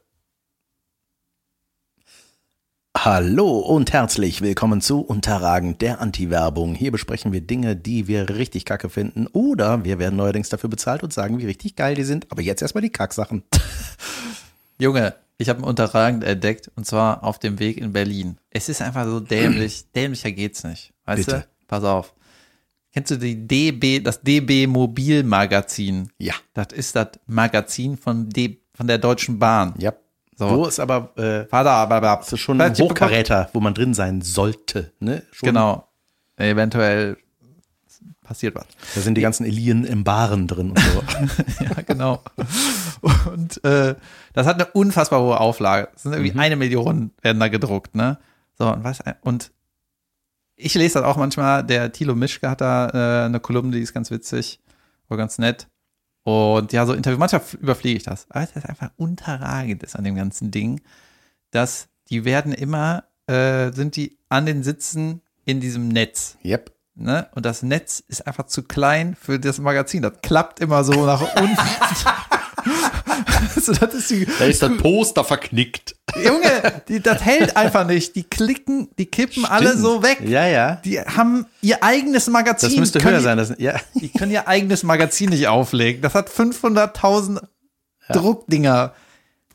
Hallo und herzlich willkommen zu Unterragend der Anti-Werbung. Hier besprechen wir Dinge, die wir richtig kacke finden oder wir werden neuerdings dafür bezahlt und sagen, wie richtig geil die sind. Aber jetzt erstmal die Kacksachen. Junge, ich habe einen Unterragend entdeckt und zwar auf dem Weg in Berlin. Es ist einfach so dämlich. Dämlicher geht's nicht. Weißt Bitte. du? Pass auf. Kennst du die DB, das DB Mobilmagazin? Ja. Das ist das Magazin von, D, von der Deutschen Bahn. Ja. So. So ist aber äh, Vater, aber, aber das ist schon ein Hochkaräter, wo man drin sein sollte. Ne? Schon, Genau. Eventuell passiert was. Da sind die ganzen Elien im Baren drin und so. Ja, genau. Und äh, das hat eine unfassbar hohe Auflage. Es sind irgendwie Mhm. eine Million werden da gedruckt, ne? So, und was, und ich lese das auch manchmal, der Thilo Mischke hat da äh, eine Kolumne, die ist ganz witzig oder ganz nett. Und ja, so Interview, manchmal überfliege ich das. Aber das ist einfach unterragend ist an dem ganzen Ding, dass die werden immer, äh, sind die an den Sitzen in diesem Netz. yep. Ne? Und das Netz ist einfach zu klein für das Magazin. Das klappt immer so nach unten. also das ist die, Da ist das Poster verknickt. Junge, die, das hält einfach nicht. Die klicken, die kippen alle Stimmt. so weg. Ja, ja. Die haben ihr eigenes Magazin. Das müsste höher die, sein. Das, ja. Die können ihr eigenes Magazin nicht auflegen. Das hat 500.000 Druckdinger.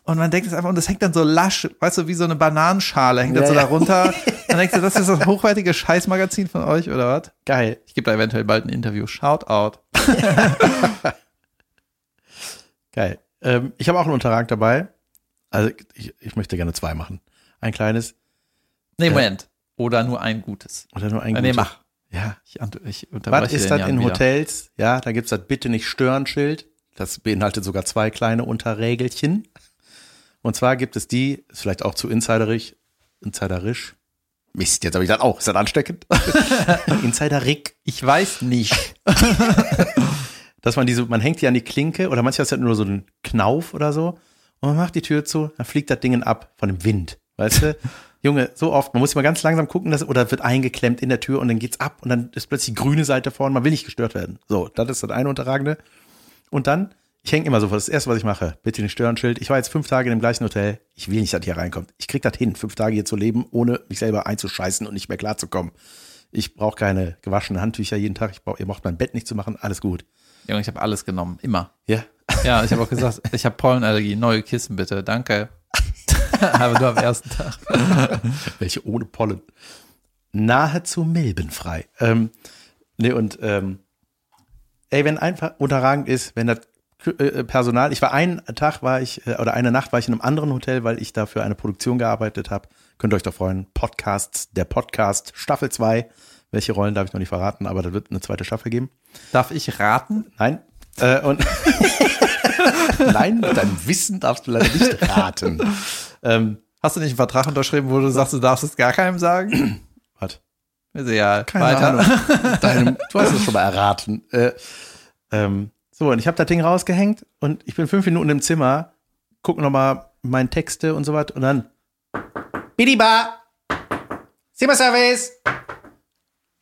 Und man denkt es einfach, und das hängt dann so lasch, weißt du, wie so eine Bananenschale hängt das Ja, so ja. da runter. Dann denkst du, das ist das hochwertige Scheißmagazin von euch, oder was? Geil. Ich gebe da eventuell bald ein Interview. Shout out. Geil. Ähm, ich habe auch einen Unterrag dabei. Also ich, ich möchte gerne zwei machen. Ein kleines Nee, Moment. Oder nur ein gutes. oder nur ein Äh, nee, gutes. mach. Ja. Ich, ich Was ist das in wieder. Hotels? Ja, da gibt's das Bitte nicht stören Schild. Das beinhaltet sogar zwei kleine Unterregelchen. Und zwar gibt es die, ist vielleicht auch zu insiderisch, insiderisch. Mist, jetzt habe ich das auch. Ist das ansteckend? Insiderig. Ich weiß nicht. dass man diese, man hängt die an die Klinke oder manchmal ist das nur so ein Knauf oder so und man macht die Tür zu, dann fliegt das Ding ab von dem Wind, weißt du? Junge, so oft, man muss immer ganz langsam gucken, dass, oder wird eingeklemmt in der Tür und dann geht's ab und dann ist plötzlich die grüne Seite vorne, man will nicht gestört werden. So, das ist das eine Unterragende. Und dann, ich hänge immer so vor, das erste, was ich mache, bitte nicht stören, Schild. Ich war jetzt fünf Tage in dem gleichen Hotel, ich will nicht, dass hier reinkommt. Ich krieg das hin, fünf Tage hier zu leben, ohne mich selber einzuscheißen und nicht mehr klarzukommen. Ich brauche keine gewaschenen Handtücher jeden Tag, ich brauch, ihr braucht mein Bett nicht zu machen, alles gut. Junge, ich habe alles genommen. Immer. Ja, Ja, ich habe auch gesagt, ich habe Pollenallergie. Neue Kissen bitte. Danke. Aber nur am ersten Tag. Welche ohne Pollen. Nahezu milbenfrei. Ähm, nee, und ähm, ey, wenn einfach unterragend ist, wenn das äh, Personal, ich war einen Tag war ich, äh, oder eine Nacht war ich in einem anderen Hotel, weil ich da für eine Produktion gearbeitet habe. Könnt ihr euch doch freuen. Podcasts, der Podcast, Staffel 2. Welche Rollen darf ich noch nicht verraten, aber da wird eine zweite Staffel geben. Darf ich raten? Nein. Äh, und Nein, mit deinem Wissen darfst du leider nicht raten. Ähm, Hast du nicht einen Vertrag unterschrieben, wo du sagst, du darfst es gar keinem sagen? was? Ist egal. Keine Weiter. Ahnung. Deinem, du hast es schon mal erraten. Äh, ähm, so, und ich habe das Ding rausgehängt und ich bin fünf Minuten im Zimmer, guck noch mal meine Texte und so was und dann Bidiba! Zimmerservice!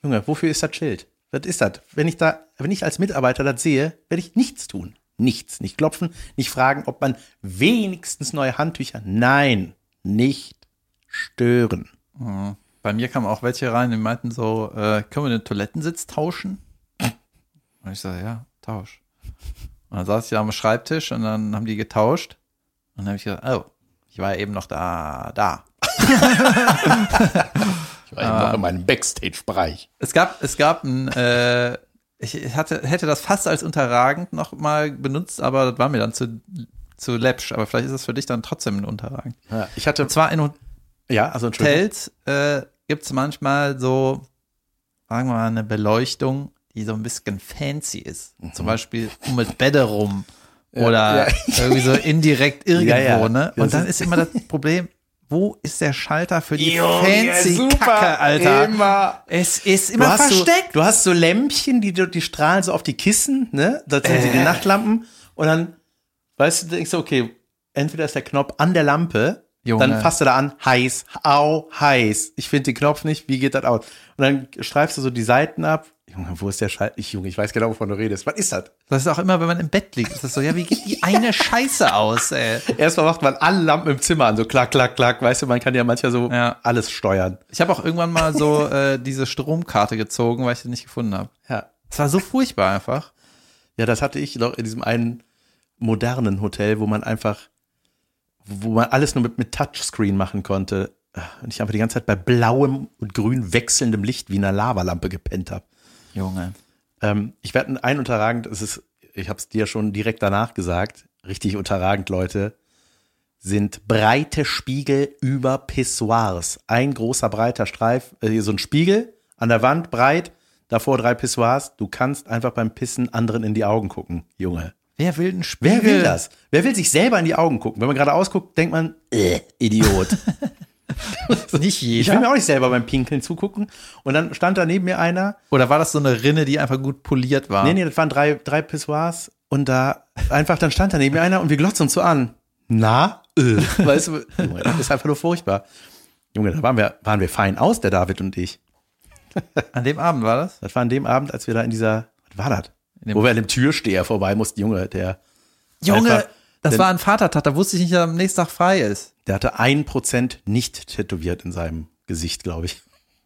Junge, wofür ist das Schild? Was ist das? Wenn ich da, wenn ich als Mitarbeiter das sehe, werde ich nichts tun. Nichts. Nicht klopfen, nicht fragen, ob man wenigstens neue Handtücher. Nein, nicht stören. Bei mir kamen auch welche rein, die meinten so, äh, können wir den Toilettensitz tauschen? Und ich sage, ja, tausch. Und dann saß ich da am Schreibtisch und dann haben die getauscht. Und dann habe ich gesagt, oh, ich war ja eben noch da, da. Ich war eben noch in meinem Backstage-Bereich. Es gab, es gab ein, äh, ich hatte, hätte das fast als unterragend noch mal benutzt, aber das war mir dann zu, zu läppsch. Aber vielleicht ist es für dich dann trotzdem ein unterragend. Ja, ich hatte, Und zwar in ja, also. Hotels äh, gibt es manchmal so, sagen wir mal, eine Beleuchtung, die so ein bisschen fancy ist. Zum Beispiel um das Bett rum oder Mhm. ja. irgendwie so indirekt irgendwo, Ja, ja. ne? Das Und dann ist immer das Problem, wo ist der Schalter für die Junge, fancy super, Kacke, Alter? immer. Es ist Du immer hast, so, versteckt. du hast so Lämpchen, die, die strahlen so auf die Kissen, ne? Das sind Äh. die Nachtlampen. Und dann, weißt du, denkst du, okay, entweder ist der Knopf an der Lampe, Junge. dann fasst du da an, heiß, au, heiß. Ich finde den Knopf nicht, wie geht das aus? Und dann streifst du so die Seiten ab. Junge, wo ist der Schalter? Ich, Junge, ich weiß genau, wovon du redest. Was ist das? Das ist auch immer, wenn man im Bett liegt. Das ist so, ja, wie geht die eine Scheiße aus, ey? Erstmal macht man alle Lampen im Zimmer an, so klack, klack, klack. Weißt du, man kann ja manchmal so Ja. alles steuern. Ich habe auch irgendwann mal so äh, diese Stromkarte gezogen, weil ich die nicht gefunden habe. Ja. Es war so furchtbar einfach. Ja, das hatte ich noch in diesem einen modernen Hotel, wo man einfach, wo man alles nur mit, mit Touchscreen machen konnte. Und ich einfach die ganze Zeit bei blauem und grün wechselndem Licht wie einer Lavalampe gepennt habe. Junge. Ähm, ich werde ein unterragend, es ist, ich habe es dir schon direkt danach gesagt, richtig unterragend, Leute, sind breite Spiegel über Pissoirs. Ein großer breiter Streif, äh, so ein Spiegel an der Wand, breit, davor drei Pissoirs. Du kannst einfach beim Pissen anderen in die Augen gucken, Junge. Wer will einen Spiegel? Wer will das? Wer will sich selber in die Augen gucken? Wenn man gerade ausguckt, denkt man, äh, Idiot. Nicht Ich will jeder. mir auch nicht selber beim Pinkeln zugucken. Und dann stand da neben mir einer, Oder war das so eine Rinne, die einfach gut poliert war? Nee, nee, das waren drei, drei Pissoirs und da einfach, dann stand da neben mir einer und wir glotzen uns so an. Na? Äh. Weißt du, das ist einfach nur furchtbar. Junge, da waren wir, waren wir fein aus, der David und ich. An dem Abend war das? Das war an dem Abend, als wir da in dieser, was war das? Wo wir an dem Türsteher vorbei mussten, Junge, der, Junge, Einfach, das denn- war ein Vatertag, da wusste ich nicht, dass er am nächsten Tag frei ist. der hatte ein Prozent nicht tätowiert in seinem Gesicht, glaube ich.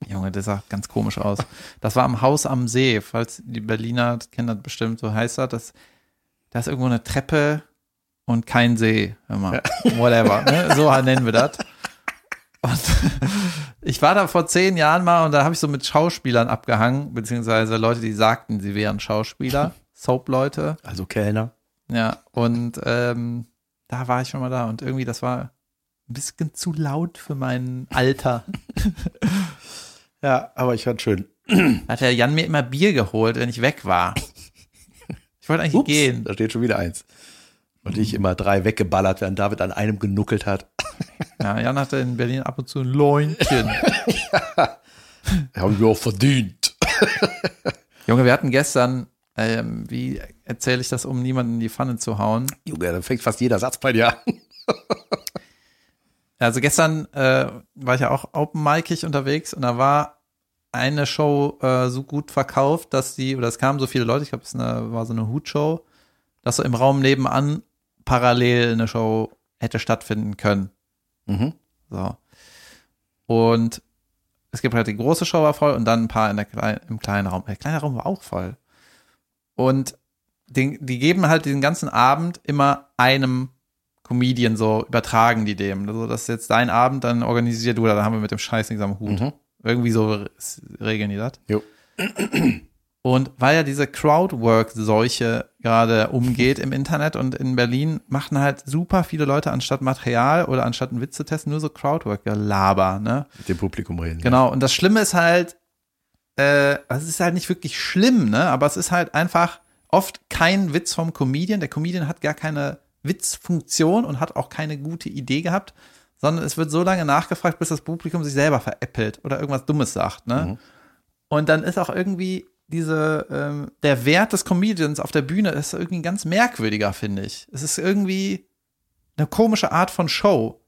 Junge, das sah ganz komisch aus. Das war am Haus am See, falls die Berliner das kennen das bestimmt, so heißt das. das. Da ist irgendwo eine Treppe und kein See. Hör mal. Whatever. Ne? So nennen wir das. Und ich war da vor zehn Jahren mal und da habe ich so mit Schauspielern abgehangen, beziehungsweise Leute, die sagten, sie wären Schauspieler, Soap-Leute. Also Kellner. Ja, und ähm, da war ich schon mal da und irgendwie, das war ein bisschen zu laut für mein Alter. Ja, aber ich fand schön. Hat der Jan mir immer Bier geholt, wenn ich weg war. Ich wollte eigentlich Ups, gehen. da steht schon wieder eins. Und ich immer drei weggeballert, während David an einem genuckelt hat. Ja, Jan hatte in Berlin ab und zu ein Läunchen. Haben wir auch verdient. Junge, wir hatten gestern, ähm, wie erzähle ich das, um niemanden in die Pfanne zu hauen? Junge, da fängt fast jeder Satz bei dir an. Also gestern äh, war ich ja auch open-micig unterwegs und da war eine Show äh, so gut verkauft, dass die, oder es kamen so viele Leute, ich glaube, es eine, war so eine Hutshow, dass so im Raum nebenan parallel eine Show hätte stattfinden können. Mhm. So. Und es gibt halt die große Show war voll und dann ein paar in der kleinen, im kleinen Raum. Der kleine Raum war auch voll. Und den, die geben halt den ganzen Abend immer einem Comedian so, übertragen die dem. Also, das ist jetzt dein Abend, dann organisier du, da haben wir mit dem Scheiß nichts am Hut. Mhm. Irgendwie so regeln die das. Jo. Und weil ja diese Crowdwork-Seuche gerade umgeht im Internet und in Berlin, machen halt super viele Leute anstatt Material oder anstatt einen Witz zu testen, nur so Crowdwork-Gelaber, ne? Mit dem Publikum reden. Genau. Und das Schlimme ist halt, äh, es ist halt nicht wirklich schlimm, ne? Aber es ist halt einfach oft kein Witz vom Comedian. Der Comedian hat gar keine Witzfunktion und hat auch keine gute Idee gehabt, sondern es wird so lange nachgefragt, bis das Publikum sich selber veräppelt oder irgendwas Dummes sagt, ne? Mhm. Und dann ist auch irgendwie diese, ähm, der Wert des Comedians auf der Bühne ist irgendwie ein ganz merkwürdiger, finde ich. Es ist irgendwie eine komische Art von Show,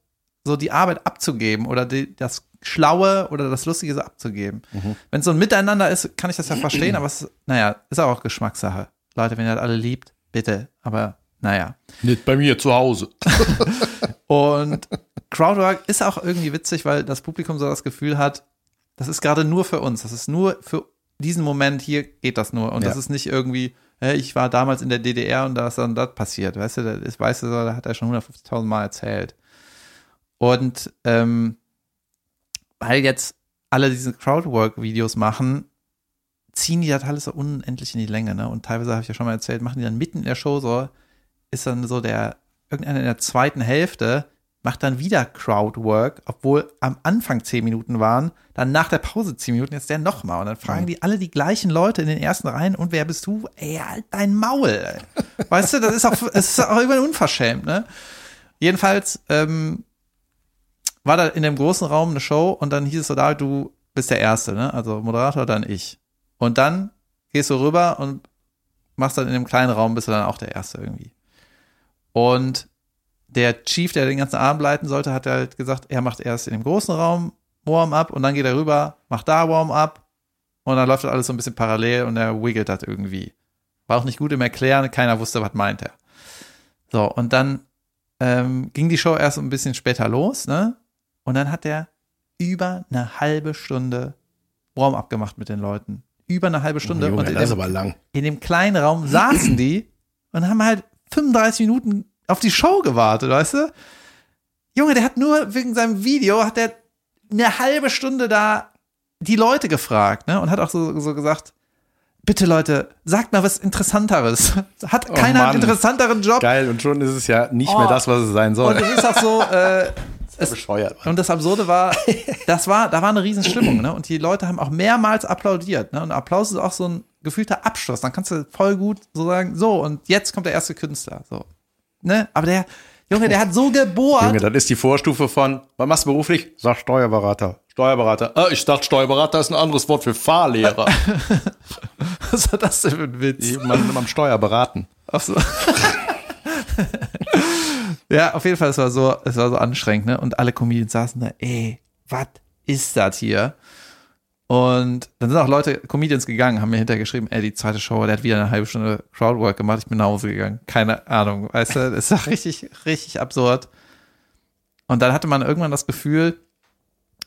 so die Arbeit abzugeben oder die, das Schlaue oder das Lustige so abzugeben. Wenn es so ein Miteinander ist, kann ich das ja verstehen, aber es, naja, ist auch Geschmackssache. Leute, wenn ihr das alle liebt, bitte. Aber naja. Nicht bei mir zu Hause. Und Crowdwork ist auch irgendwie witzig, weil das Publikum so das Gefühl hat, das ist gerade nur für uns. Das ist nur für diesen Moment hier geht das nur. Und Ja. das ist nicht irgendwie, hey, ich war damals in der DDR und da ist dann das passiert. Weißt du, das weißt du, da hat er schon 150.000 Mal erzählt. Und ähm, weil jetzt alle diese Crowdwork-Videos machen, ziehen die das alles so unendlich in die Länge, ne? Und teilweise habe ich ja schon mal erzählt, machen die dann mitten in der Show so, ist dann so der, irgendeiner in der zweiten Hälfte macht dann wieder Crowdwork, obwohl am Anfang zehn Minuten waren, dann nach der Pause zehn Minuten, jetzt der nochmal. Und dann fragen die alle die gleichen Leute in den ersten Reihen, und wer bist du? Ey, halt dein Maul. Weißt du, das ist auch, es ist auch irgendwann unverschämt, ne? Jedenfalls, ähm, war da in dem großen Raum eine Show und dann hieß es so da, du bist der Erste, ne? Also Moderator, dann ich. Und dann gehst du rüber und machst dann in dem kleinen Raum, bist du dann auch der Erste irgendwie. Und der Chief, der den ganzen Abend leiten sollte, hat halt gesagt, er macht erst in dem großen Raum Warm-up und dann geht er rüber, macht da Warm-up und dann läuft das alles so ein bisschen parallel und er wiggelt das irgendwie. War auch nicht gut im Erklären, keiner wusste, was meint er. So, und dann ähm, ging die Show erst ein bisschen später los, ne? Und dann hat er über eine halbe Stunde Warm-up gemacht mit den Leuten. Über eine halbe Stunde. Junge, und in das ist dem, aber lang. in dem kleinen Raum saßen die und haben halt 35 Minuten auf die Show gewartet, weißt du? Junge, der hat nur wegen seinem Video, hat der eine halbe Stunde da die Leute gefragt, ne? Und hat auch so, so gesagt, bitte Leute, sagt mal was Interessanteres. Hat Oh keiner einen Mann. interessanteren Job? Geil, und schon ist es ja nicht Oh. mehr das, was es sein soll. Und es ist auch so, äh, ist bescheuert. Mann. und das Absurde war, das war, da war eine Riesenstimmung, ne? Und die Leute haben auch mehrmals applaudiert, ne? Und Applaus ist auch so ein gefühlter Abschluss. Dann kannst du voll gut so sagen, so, und jetzt kommt der erste Künstler, so. Ne? Aber der, Junge, der hat so gebohrt. Junge, das ist die Vorstufe von, was machst du beruflich? Sag Steuerberater. Steuerberater. Ah, ich dachte, Steuerberater ist ein anderes Wort für Fahrlehrer. Was war das denn für ein Witz? Man am Steuer beraten. Ach so. ja, auf jeden Fall, es war so, es war so anstrengend, ne? Und alle Comedians saßen da, ey, was ist das hier? Und dann sind auch Leute, Comedians gegangen, haben mir hinterher geschrieben, ey, die zweite Show, der hat wieder eine halbe Stunde Crowdwork gemacht, ich bin nach Hause gegangen. Keine Ahnung, weißt du, das ist doch richtig, richtig absurd. Und dann hatte man irgendwann das Gefühl,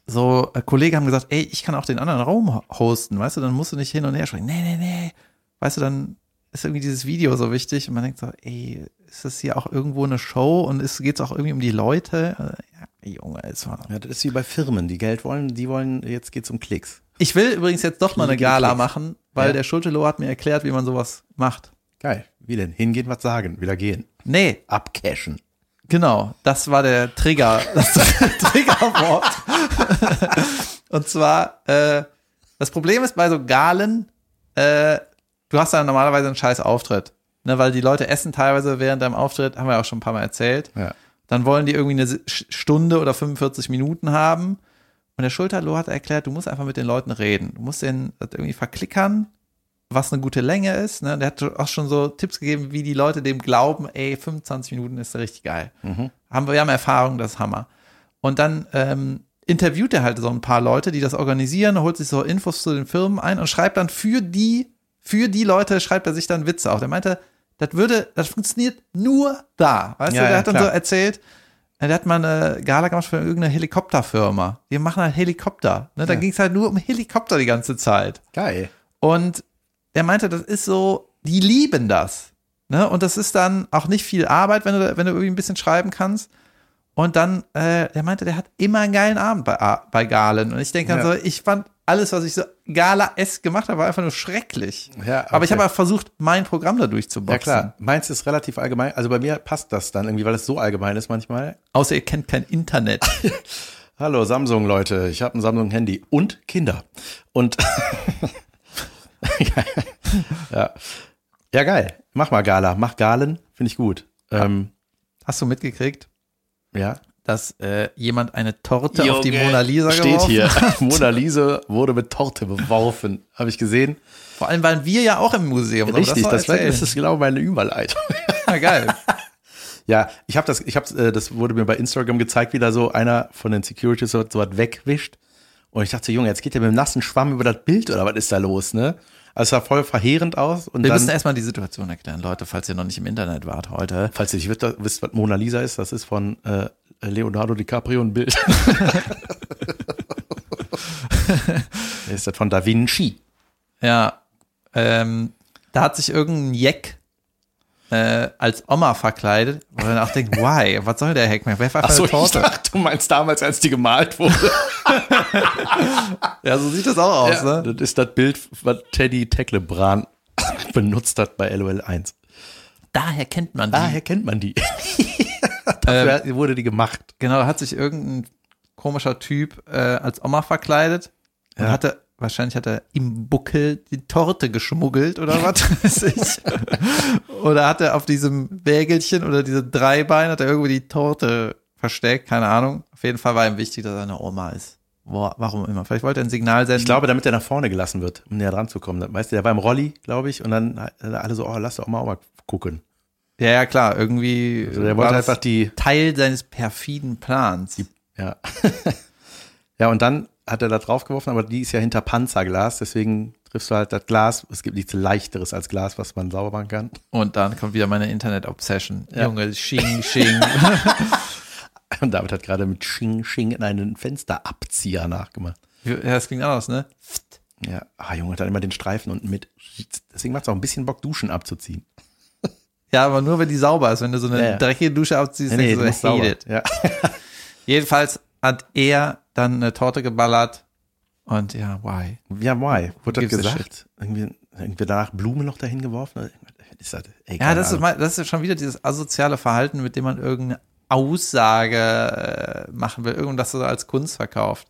so äh, Kollegen haben gesagt, ey, ich kann auch den anderen Raum ho- hosten, weißt du, dann musst du nicht hin und her schreien. Nee, nee, nee. Weißt du, dann ist irgendwie dieses Video so wichtig und man denkt so, ey, ist das hier auch irgendwo eine Show und es geht auch irgendwie um die Leute? Ja, Junge, es war. Ja, das ist wie bei Firmen, die Geld wollen, die wollen, jetzt geht's um Klicks. Ich will übrigens jetzt doch mal eine Gala Klicks. machen, weil Ja. der Schultelo hat mir erklärt, wie man sowas macht. Geil. Wie denn? Hingehen, was sagen, wieder gehen. Nee, Abcashen. Genau, das war der Trigger, das Triggerwort. Und zwar, äh, das Problem ist bei so Galen, äh, du hast da normalerweise einen scheiß Auftritt. Ne, weil die Leute essen teilweise während deinem Auftritt, haben wir auch schon ein paar Mal erzählt. Ja. Dann wollen die irgendwie eine Stunde oder 45 Minuten haben. Und der Schulterloh hat erklärt, du musst einfach mit den Leuten reden. Du musst denen irgendwie verklickern, was eine gute Länge ist. Ne? Der hat auch schon so Tipps gegeben, wie die Leute dem glauben, ey, 25 Minuten ist richtig geil. Haben wir, wir haben Erfahrung, das ist Hammer. Und dann ähm, interviewt er halt so ein paar Leute, die das organisieren, holt sich so Infos zu den Firmen ein und schreibt dann für die, für die Leute schreibt er sich dann Witze auf. Der meinte, das würde, das funktioniert nur da. Weißt Ja, du, der ja, hat dann klar. so erzählt, äh, der hat mal eine Gala gemacht für irgendeine Helikopterfirma. Wir machen halt Helikopter. Ne? Da Ja. ging es halt nur um Helikopter die ganze Zeit. Geil. Und er meinte, das ist so, die lieben das. Ne? Und das ist dann auch nicht viel Arbeit, wenn du, wenn du irgendwie ein bisschen schreiben kannst. Und dann, äh, der meinte, der hat immer einen geilen Abend bei, bei Galen. Und ich denke dann Ja. so, ich fand alles, was ich so Gala-esque gemacht habe, war einfach nur schrecklich. Ja, Aber ich okay. habe versucht, mein Programm da durchzuboxen. Ja klar, meins ist relativ allgemein. Also bei mir passt das dann irgendwie, weil es so allgemein ist manchmal. Außer ihr kennt kein Internet. Hallo Samsung Leute, ich habe ein Samsung Handy und Kinder. Und ja. ja geil, mach mal Gala, mach Galen, finde ich gut. Ähm, Hast du mitgekriegt, ja. Dass äh, jemand eine Torte auf die Mona Lisa steht geworfen hier. hat? Mona Lisa wurde mit Torte beworfen, habe ich gesehen. Vor allem waren wir ja auch im Museum. Richtig, das, das ist genau meine Überleitung. ja, geil. Ja, ich habe das, ich habe, äh, das wurde mir bei Instagram gezeigt, wie da so einer von den Securities so, so was wegwischt. Und ich dachte, so, Junge, jetzt geht der mit dem nassen Schwamm über das Bild oder was ist da los, ne? Also es sah voll verheerend aus. Und Wir dann, müssen erstmal die Situation erklären, Leute, falls ihr noch nicht im Internet wart heute. falls ihr nicht wisst, wisst, was Mona Lisa ist, das ist von äh, Leonardo DiCaprio ein Bild. ist das von Da Vinci. Ja, ähm, da hat sich irgendein Jeck äh, als Oma verkleidet, wo man auch denkt, why? Was soll der Heck mehr? Wer war Achso, eine ich Torte? dachte, du meinst damals, als die gemalt wurde. Ja, so sieht das auch aus, Ja, ne? Das ist das Bild, was Teddy Tecklebran benutzt hat bei LOL 1. Daher kennt man die. Daher kennt man die. Dafür wurde die gemacht. Genau, da hat sich irgendein komischer Typ äh, als Oma verkleidet und Ja. hatte, wahrscheinlich hat er im Buckel die Torte geschmuggelt oder was weiß ich. oder hat er auf diesem Wägelchen oder diese drei Beine, hat er irgendwie die Torte versteckt, keine Ahnung. Auf jeden Fall war ihm wichtig, dass er eine Oma ist. Boah, warum immer? Vielleicht wollte er ein Signal senden. Ich glaube, damit er nach vorne gelassen wird, um näher dran zu kommen. Weißt du, der war im Rolli, glaube ich, und dann alle so, oh, lass doch mal gucken. Ja, ja, klar, irgendwie Also der war wollte das einfach die, Teil seines perfiden Plans. ja. ja, und dann hat er da drauf geworfen, aber die ist ja hinter Panzerglas, deswegen triffst du halt das Glas. Es gibt nichts leichteres als Glas, was man sauber machen kann. Und dann kommt wieder meine Internet-Obsession. Ja. Junge, Shing, Shing. Und David hat gerade mit Sching Sching in einen Fensterabzieher nachgemacht. ja, das klingt anders, ne? Ja, ah, Junge, hat dann immer den Streifen unten mit. Deswegen macht es auch ein bisschen Bock, Duschen abzuziehen. Ja, aber nur wenn die sauber ist. Wenn du so eine Ja, ja. dreckige Dusche abziehst, Nee, nee, denkst du so, sauber. it. Ja. Jedenfalls hat er dann eine Torte geballert. Und ja, why? ja, why? Wurde das gesagt? Irgendwie, irgendwie danach Blumen noch dahin geworfen? Ist das, ey, Ja, das ist, mal- das ist schon wieder dieses asoziale Verhalten, mit dem man irgendeine Aussage äh, machen will, irgendwas so als Kunst verkauft.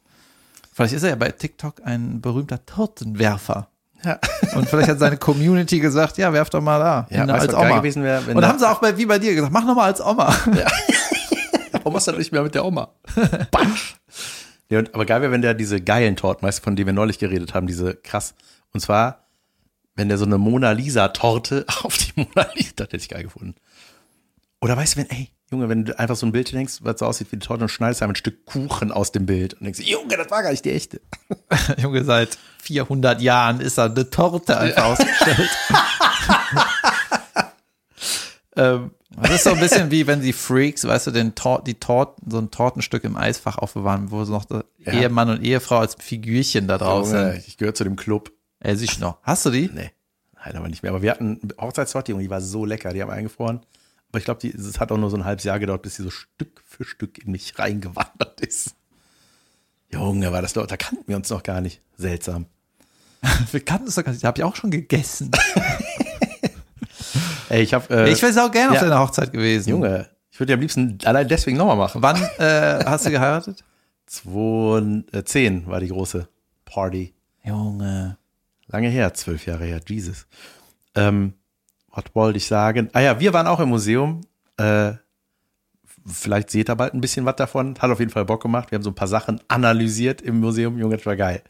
Vielleicht ist er ja bei TikTok ein berühmter Tortenwerfer. Ja. Und vielleicht hat seine Community gesagt, ja, werf doch mal da. Ja, du, als Oma. gewesen wäre, Und da- haben sie auch bei, wie bei dir gesagt, mach noch mal als Oma. Warum machst du das nicht mehr mit der Oma? Batsch. Ja, aber geil wäre, wenn der diese geilen Torten, weißt du, von denen wir neulich geredet haben, diese krass. Und zwar, wenn der so eine Mona Lisa-Torte auf die Mona Lisa, das hätte ich geil gefunden. Oder weißt du, wenn, ey, Junge, wenn du einfach so ein Bild denkst, was so aussieht wie die Torte und schneidest einfach ein Stück Kuchen aus dem Bild und denkst, Junge, das war gar nicht die echte. Junge, seit 400 Jahren ist da eine Torte einfach ausgestellt. Ähm, Das ist so ein bisschen wie wenn die Freaks, weißt du, den Tor die Torten, so ein Tortenstück im Eisfach aufbewahren, wo noch der Ja. Ehemann und Ehefrau als Figürchen da drauf Junge, sind. ich gehöre zu dem Club. Siehst du noch. Hast du die? Nee, nein, aber nicht mehr. Aber wir hatten Hochzeitstorte, die war so lecker, die haben eingefroren. Aber ich glaube, es hat auch nur so ein halbes Jahr gedauert, bis sie so Stück für Stück in mich reingewandert ist. Junge, war das da kannten wir uns noch gar nicht. Seltsam. Wir kannten es doch gar nicht. Die habe ich auch schon gegessen. Ey, ich habe, äh, ich wäre auch gerne auf ja. deiner Hochzeit gewesen. Junge, ich würde die am liebsten allein deswegen nochmal machen. Wann äh, hast du geheiratet? 2010 war die große Party. Junge. Lange her, zwölf Jahre her, Jesus. Ähm, was wollte ich sagen? Ah ja, wir waren auch im Museum. Äh, vielleicht seht ihr bald ein bisschen was davon. Hat auf jeden Fall Bock gemacht. Wir haben so ein paar Sachen analysiert im Museum. Junge, das war geil.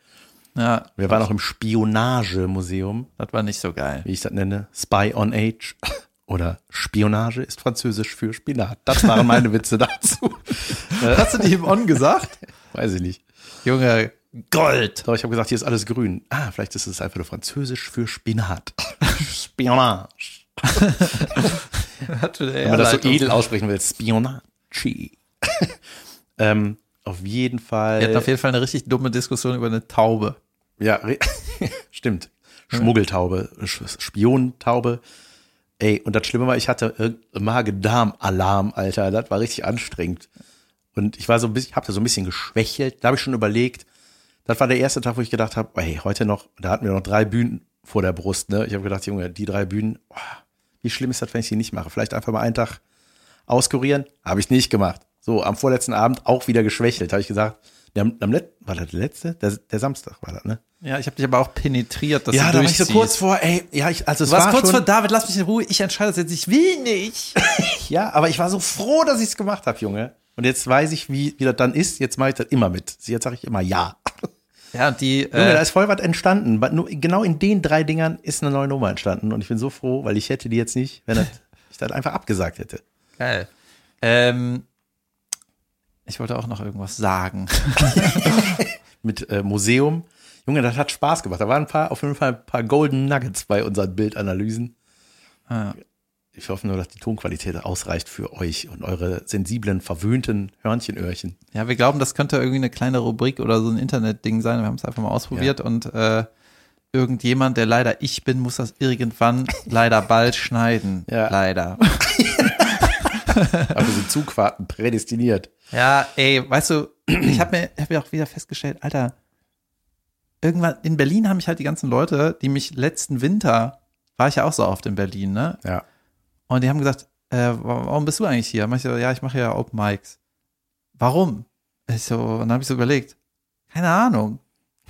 Ja, Wir waren auch im Spionagemuseum, das war nicht so geil. wie ich das nenne. Spy on Age. Oder Spionage ist französisch für Spinat. Das waren meine Witze dazu. Hast du die im On gesagt? Weiß ich nicht. Junge, Gold. Doch, ich habe gesagt, hier ist alles grün. Ah, vielleicht ist es einfach nur französisch für Spinat. Spionage. Wenn man das so edel aussprechen will, Spionage. ähm, auf jeden Fall. Wir hatten auf jeden Fall eine richtig dumme Diskussion über eine Taube. ja, stimmt. Schmuggeltaube, Sch- Spiontaube. Ey, und das Schlimme war, ich hatte Magen-Darm-Alarm, Alter. Das war richtig anstrengend. Und ich war so ein bisschen, hab da so ein bisschen geschwächelt. Da habe ich schon überlegt. Das war der erste Tag, wo ich gedacht habe, ey, heute noch, da hatten wir noch drei Bühnen vor der Brust, ne? Ich habe gedacht, Junge, die drei Bühnen, oh, wie schlimm ist das, wenn ich die nicht mache? Vielleicht einfach mal einen Tag auskurieren? Habe ich nicht gemacht. So, am vorletzten Abend auch wieder geschwächelt, habe ich gesagt. Ja, am, Let war das der letzte? Der, der Samstag war das, ne? Ja, ich habe dich aber auch penetriert, dass ja, du da war ich so kurz vor, ey, ja, ich, also es Du warst war kurz schon, vor David, lass mich in Ruhe, ich entscheide das jetzt, ich will nicht. ja, aber ich war so froh, dass ich es gemacht habe, Junge. Und jetzt weiß ich, wie, wie das dann ist. Jetzt mache ich das immer mit. Jetzt sage ich immer ja. Ja, und die, Junge, da äh, ist voll was entstanden. Nur- Genau in den drei Dingern ist eine neue Nummer entstanden. Und ich bin so froh, weil ich hätte die jetzt nicht, wenn das, ich das einfach abgesagt hätte. geil. Ähm, ich wollte auch noch irgendwas sagen. Mit äh, Museum. Junge, das hat Spaß gemacht. Da waren ein paar, auf jeden Fall ein paar Golden Nuggets bei unseren Bildanalysen. Ah, Ich hoffe nur, dass die Tonqualität ausreicht für euch und eure sensiblen, verwöhnten Hörnchenöhrchen. Ja, wir glauben, das könnte irgendwie eine kleine Rubrik oder so ein Internetding sein. Wir haben es einfach mal ausprobiert und äh, irgendjemand, der leider ich bin, muss das irgendwann leider bald schneiden. Ja. Leider. Aber sind Zugfahrten prädestiniert. Ja, ey, weißt du, ich habe mir, hab mir auch wieder festgestellt, Alter, irgendwann in Berlin haben mich halt die ganzen Leute, die mich letzten Winter, war ich ja auch so oft in Berlin, ne? Ja. Und die haben gesagt, äh, wa- warum bist du eigentlich hier? Mach ich so, ja, ich mache ja Open Mics. Warum? Ich so, und dann habe ich so überlegt, keine Ahnung.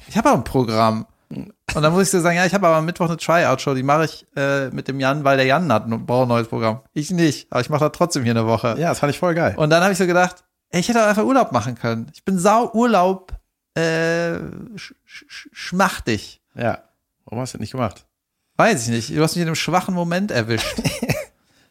Ich habe auch ein Programm. Und dann muss ich so sagen, ja, ich habe aber am Mittwoch eine Tryout-Show, die mache ich äh, mit dem Jan, weil der Jan hat ein, braucht ein neues Programm. Ich nicht, aber ich mache da trotzdem hier eine Woche. Ja, das fand ich voll geil. Und dann habe ich so gedacht, ich hätte auch einfach Urlaub machen können. Ich bin sau Urlaub äh, sch sch schmachtig. Ja. Warum hast du das nicht gemacht? Weiß ich nicht. Du hast mich in einem schwachen Moment erwischt.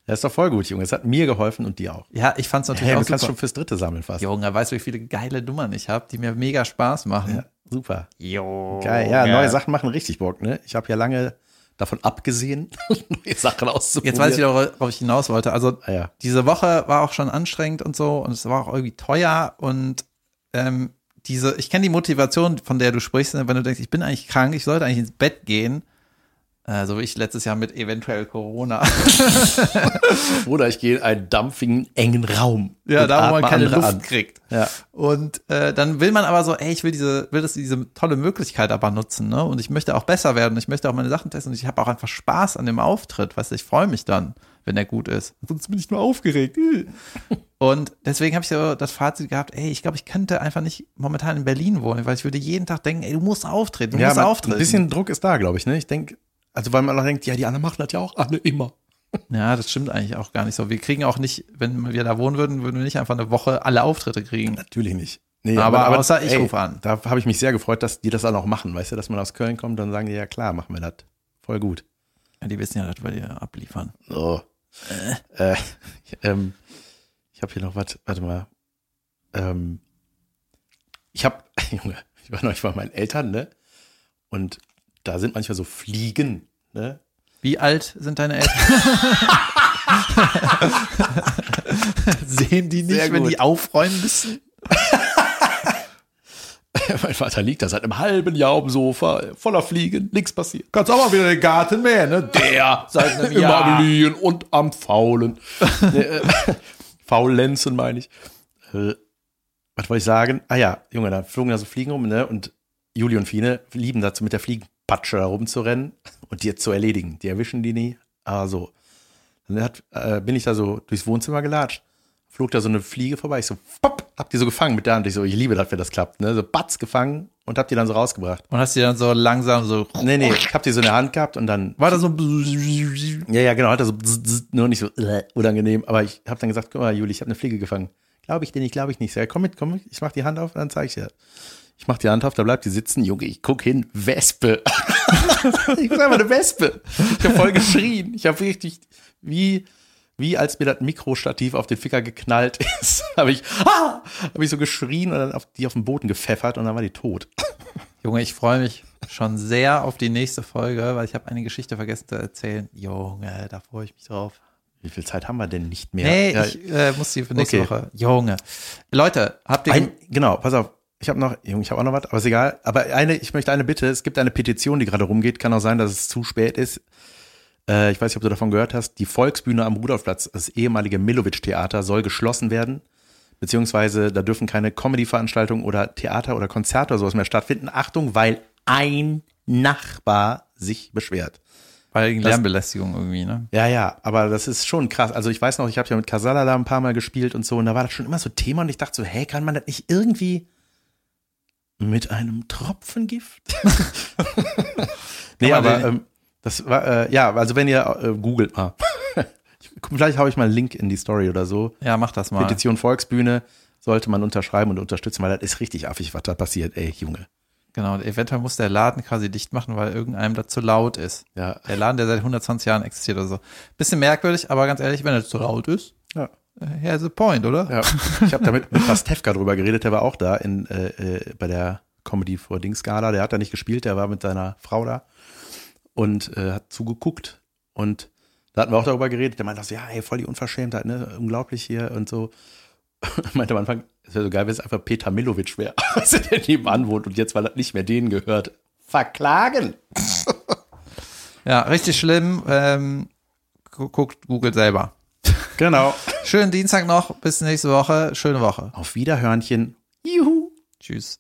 Das ist doch voll gut, Junge. Es hat mir geholfen und dir auch. ja, ich fand's natürlich Hey, auch du kannst super. schon fürs dritte sammeln fast. Junge, weißt du, wie viele geile Nummern ich habe, die mir mega Spaß machen? Ja, super. Jo. Geil. Ja, neue Sachen machen richtig Bock, ne? Ich habe ja lange davon abgesehen, neue Sachen auszuprobieren. Jetzt weiß ich, worauf ich hinaus wollte. Also Ah, ja. diese Woche war auch schon anstrengend und so und es war auch irgendwie teuer und ähm, diese, ich kenne die Motivation, von der du sprichst, wenn du denkst, ich bin eigentlich krank, ich sollte eigentlich ins Bett gehen. Äh, so wie ich letztes Jahr mit eventuell Corona. Oder ich gehe in einen dampfigen, engen Raum. Ja, da wo man keine Luft an. kriegt. Ja. Und äh, dann will man aber so, ey, ich will diese, will das diese tolle Möglichkeit aber nutzen, ne? Und ich möchte auch besser werden, ich möchte auch meine Sachen testen und ich habe auch einfach Spaß an dem Auftritt, weißt du, ich freue mich dann, wenn er gut ist. Sonst bin ich nur aufgeregt. Und deswegen habe ich so das Fazit gehabt, ey, ich glaube, ich könnte einfach nicht momentan in Berlin wohnen, weil ich würde jeden Tag denken, ey, du musst auftreten, du Ja, musst auftreten. ein bisschen Druck ist da, glaube ich, ne? Ich denke, also weil man auch denkt, ja, die anderen machen das ja auch alle immer. Ja, das stimmt eigentlich auch gar nicht so. Wir kriegen auch nicht, wenn wir da wohnen würden, würden wir nicht einfach eine Woche alle Auftritte kriegen. Natürlich nicht. Nee, Aber außer ich rufe an. Da habe ich mich sehr gefreut, dass die das dann auch machen, weißt du, dass man aus Köln kommt, dann sagen die, ja klar, machen wir das. Voll gut. Ja, die wissen ja, dass wir dir abliefern. So. Äh, ich, ähm, ich habe hier noch was, warte mal. Ähm, ich habe, Junge, ich war neulich bei meinen Eltern, ne? Und da sind manchmal so Fliegen, ne? Wie alt sind deine Eltern? Sehen die nicht, wenn die aufräumen müssen? mein Vater liegt da seit einem halben Jahr auf dem Sofa, voller Fliegen, nichts passiert. Kannst auch mal wieder den Garten mähen, ne? Der Seit einem immer Jahr. am Liegen und am Faulen. äh, Faulenzen meine ich. Äh, was wollte ich sagen? Ah ja, Junge, da flogen da so Fliegen rum, ne? Und Juli und Fine lieben dazu, mit der Fliegenpatsche da rumzurennen und die jetzt zu erledigen. Die erwischen die nie. Aber so. Dann hat, äh, bin ich da so durchs Wohnzimmer gelatscht. Flog da so eine Fliege vorbei. Ich so, pop, hab die so gefangen mit der Hand. Ich so, ich liebe das, wenn das klappt. Ne? So, batz gefangen und hab die dann so rausgebracht. Und hast die dann so langsam so. Nee, nee, ich hab die so in der Hand gehabt und dann War da so. ja, ja, genau, hat er so nur nicht so äh, unangenehm. Aber ich habe dann gesagt, guck mal, Juli, ich habe eine Fliege gefangen. Glaube ich dir nicht, glaube ich nicht. Ich sag, komm mit, komm mit, ich mach die Hand auf, dann zeige ich dir. Ich mach die Hand auf, da bleibt die sitzen. Junge, ich guck hin, Wespe. ich sag mal, eine Wespe. Ich habe voll geschrien. Ich habe richtig, wie, wie als mir das Mikrostativ auf den Ficker geknallt ist, habe ich, ah, habe ich so geschrien und dann auf die auf den Boden gepfeffert und dann war die tot. Junge, ich freue mich schon sehr auf die nächste Folge, weil ich habe eine Geschichte vergessen zu erzählen. Junge, da freue ich mich drauf. Wie viel Zeit haben wir denn nicht mehr? Nee, Ja, ich äh, muss die für nächste Okay. Woche. Junge. Leute, habt ihr. Ein, genau, pass auf. Ich habe noch, Junge, ich habe auch noch was, aber ist egal. Aber eine, ich möchte eine Bitte. Es gibt eine Petition, die gerade rumgeht. Kann auch sein, dass es zu spät ist. Äh, ich weiß nicht, ob du davon gehört hast. Die Volksbühne am Rudolfplatz, das ehemalige Milovic-Theater, soll geschlossen werden. Beziehungsweise da dürfen keine Comedy-Veranstaltungen oder Theater oder Konzerte oder sowas mehr stattfinden. Achtung, weil ein Nachbar sich beschwert. Weil Lärmbelästigung irgendwie, ne? Ja, ja, aber das ist schon krass. Also ich weiß noch, ich habe ja mit Casala da ein paar Mal gespielt und so, und da war das schon immer so Thema und ich dachte so, hey, kann man das nicht irgendwie mit einem Tropfen Gift? nee, aber ähm, das war, äh, ja, also wenn ihr äh, googelt mal. Ich- Vielleicht habe ich mal einen Link in die Story oder so. Ja, mach das mal. Petition Volksbühne sollte man unterschreiben und unterstützen, weil das ist richtig affig, was da passiert, ey, Junge. Genau, und eventuell muss der Laden quasi dicht machen, weil irgendeinem das zu laut ist. Ja. Der Laden, der seit 120 Jahren existiert oder so. Bisschen merkwürdig, aber ganz ehrlich, wenn er zu laut ist, Ja. Here's the point, oder? Ja, ich habe da mit, Pastewka drüber geredet, der war auch da in, äh, äh, bei der Comedy for Dings Gala, der hat da nicht gespielt, der war mit seiner Frau da und äh, hat zugeguckt und da hatten wir auch darüber geredet, der meinte ja, ey, voll die Unverschämtheit, ne, unglaublich hier und so. meinte am Anfang, es wäre so geil, wenn es einfach Peter Milovic wäre, als er der nebenan wohnt und jetzt, weil das nicht mehr denen gehört, verklagen. Ja, richtig schlimm. Ähm, gu- guckt Google selber. Genau. Schönen Dienstag noch, bis nächste Woche. Schöne Woche. Auf Wiederhörnchen. Juhu. Tschüss.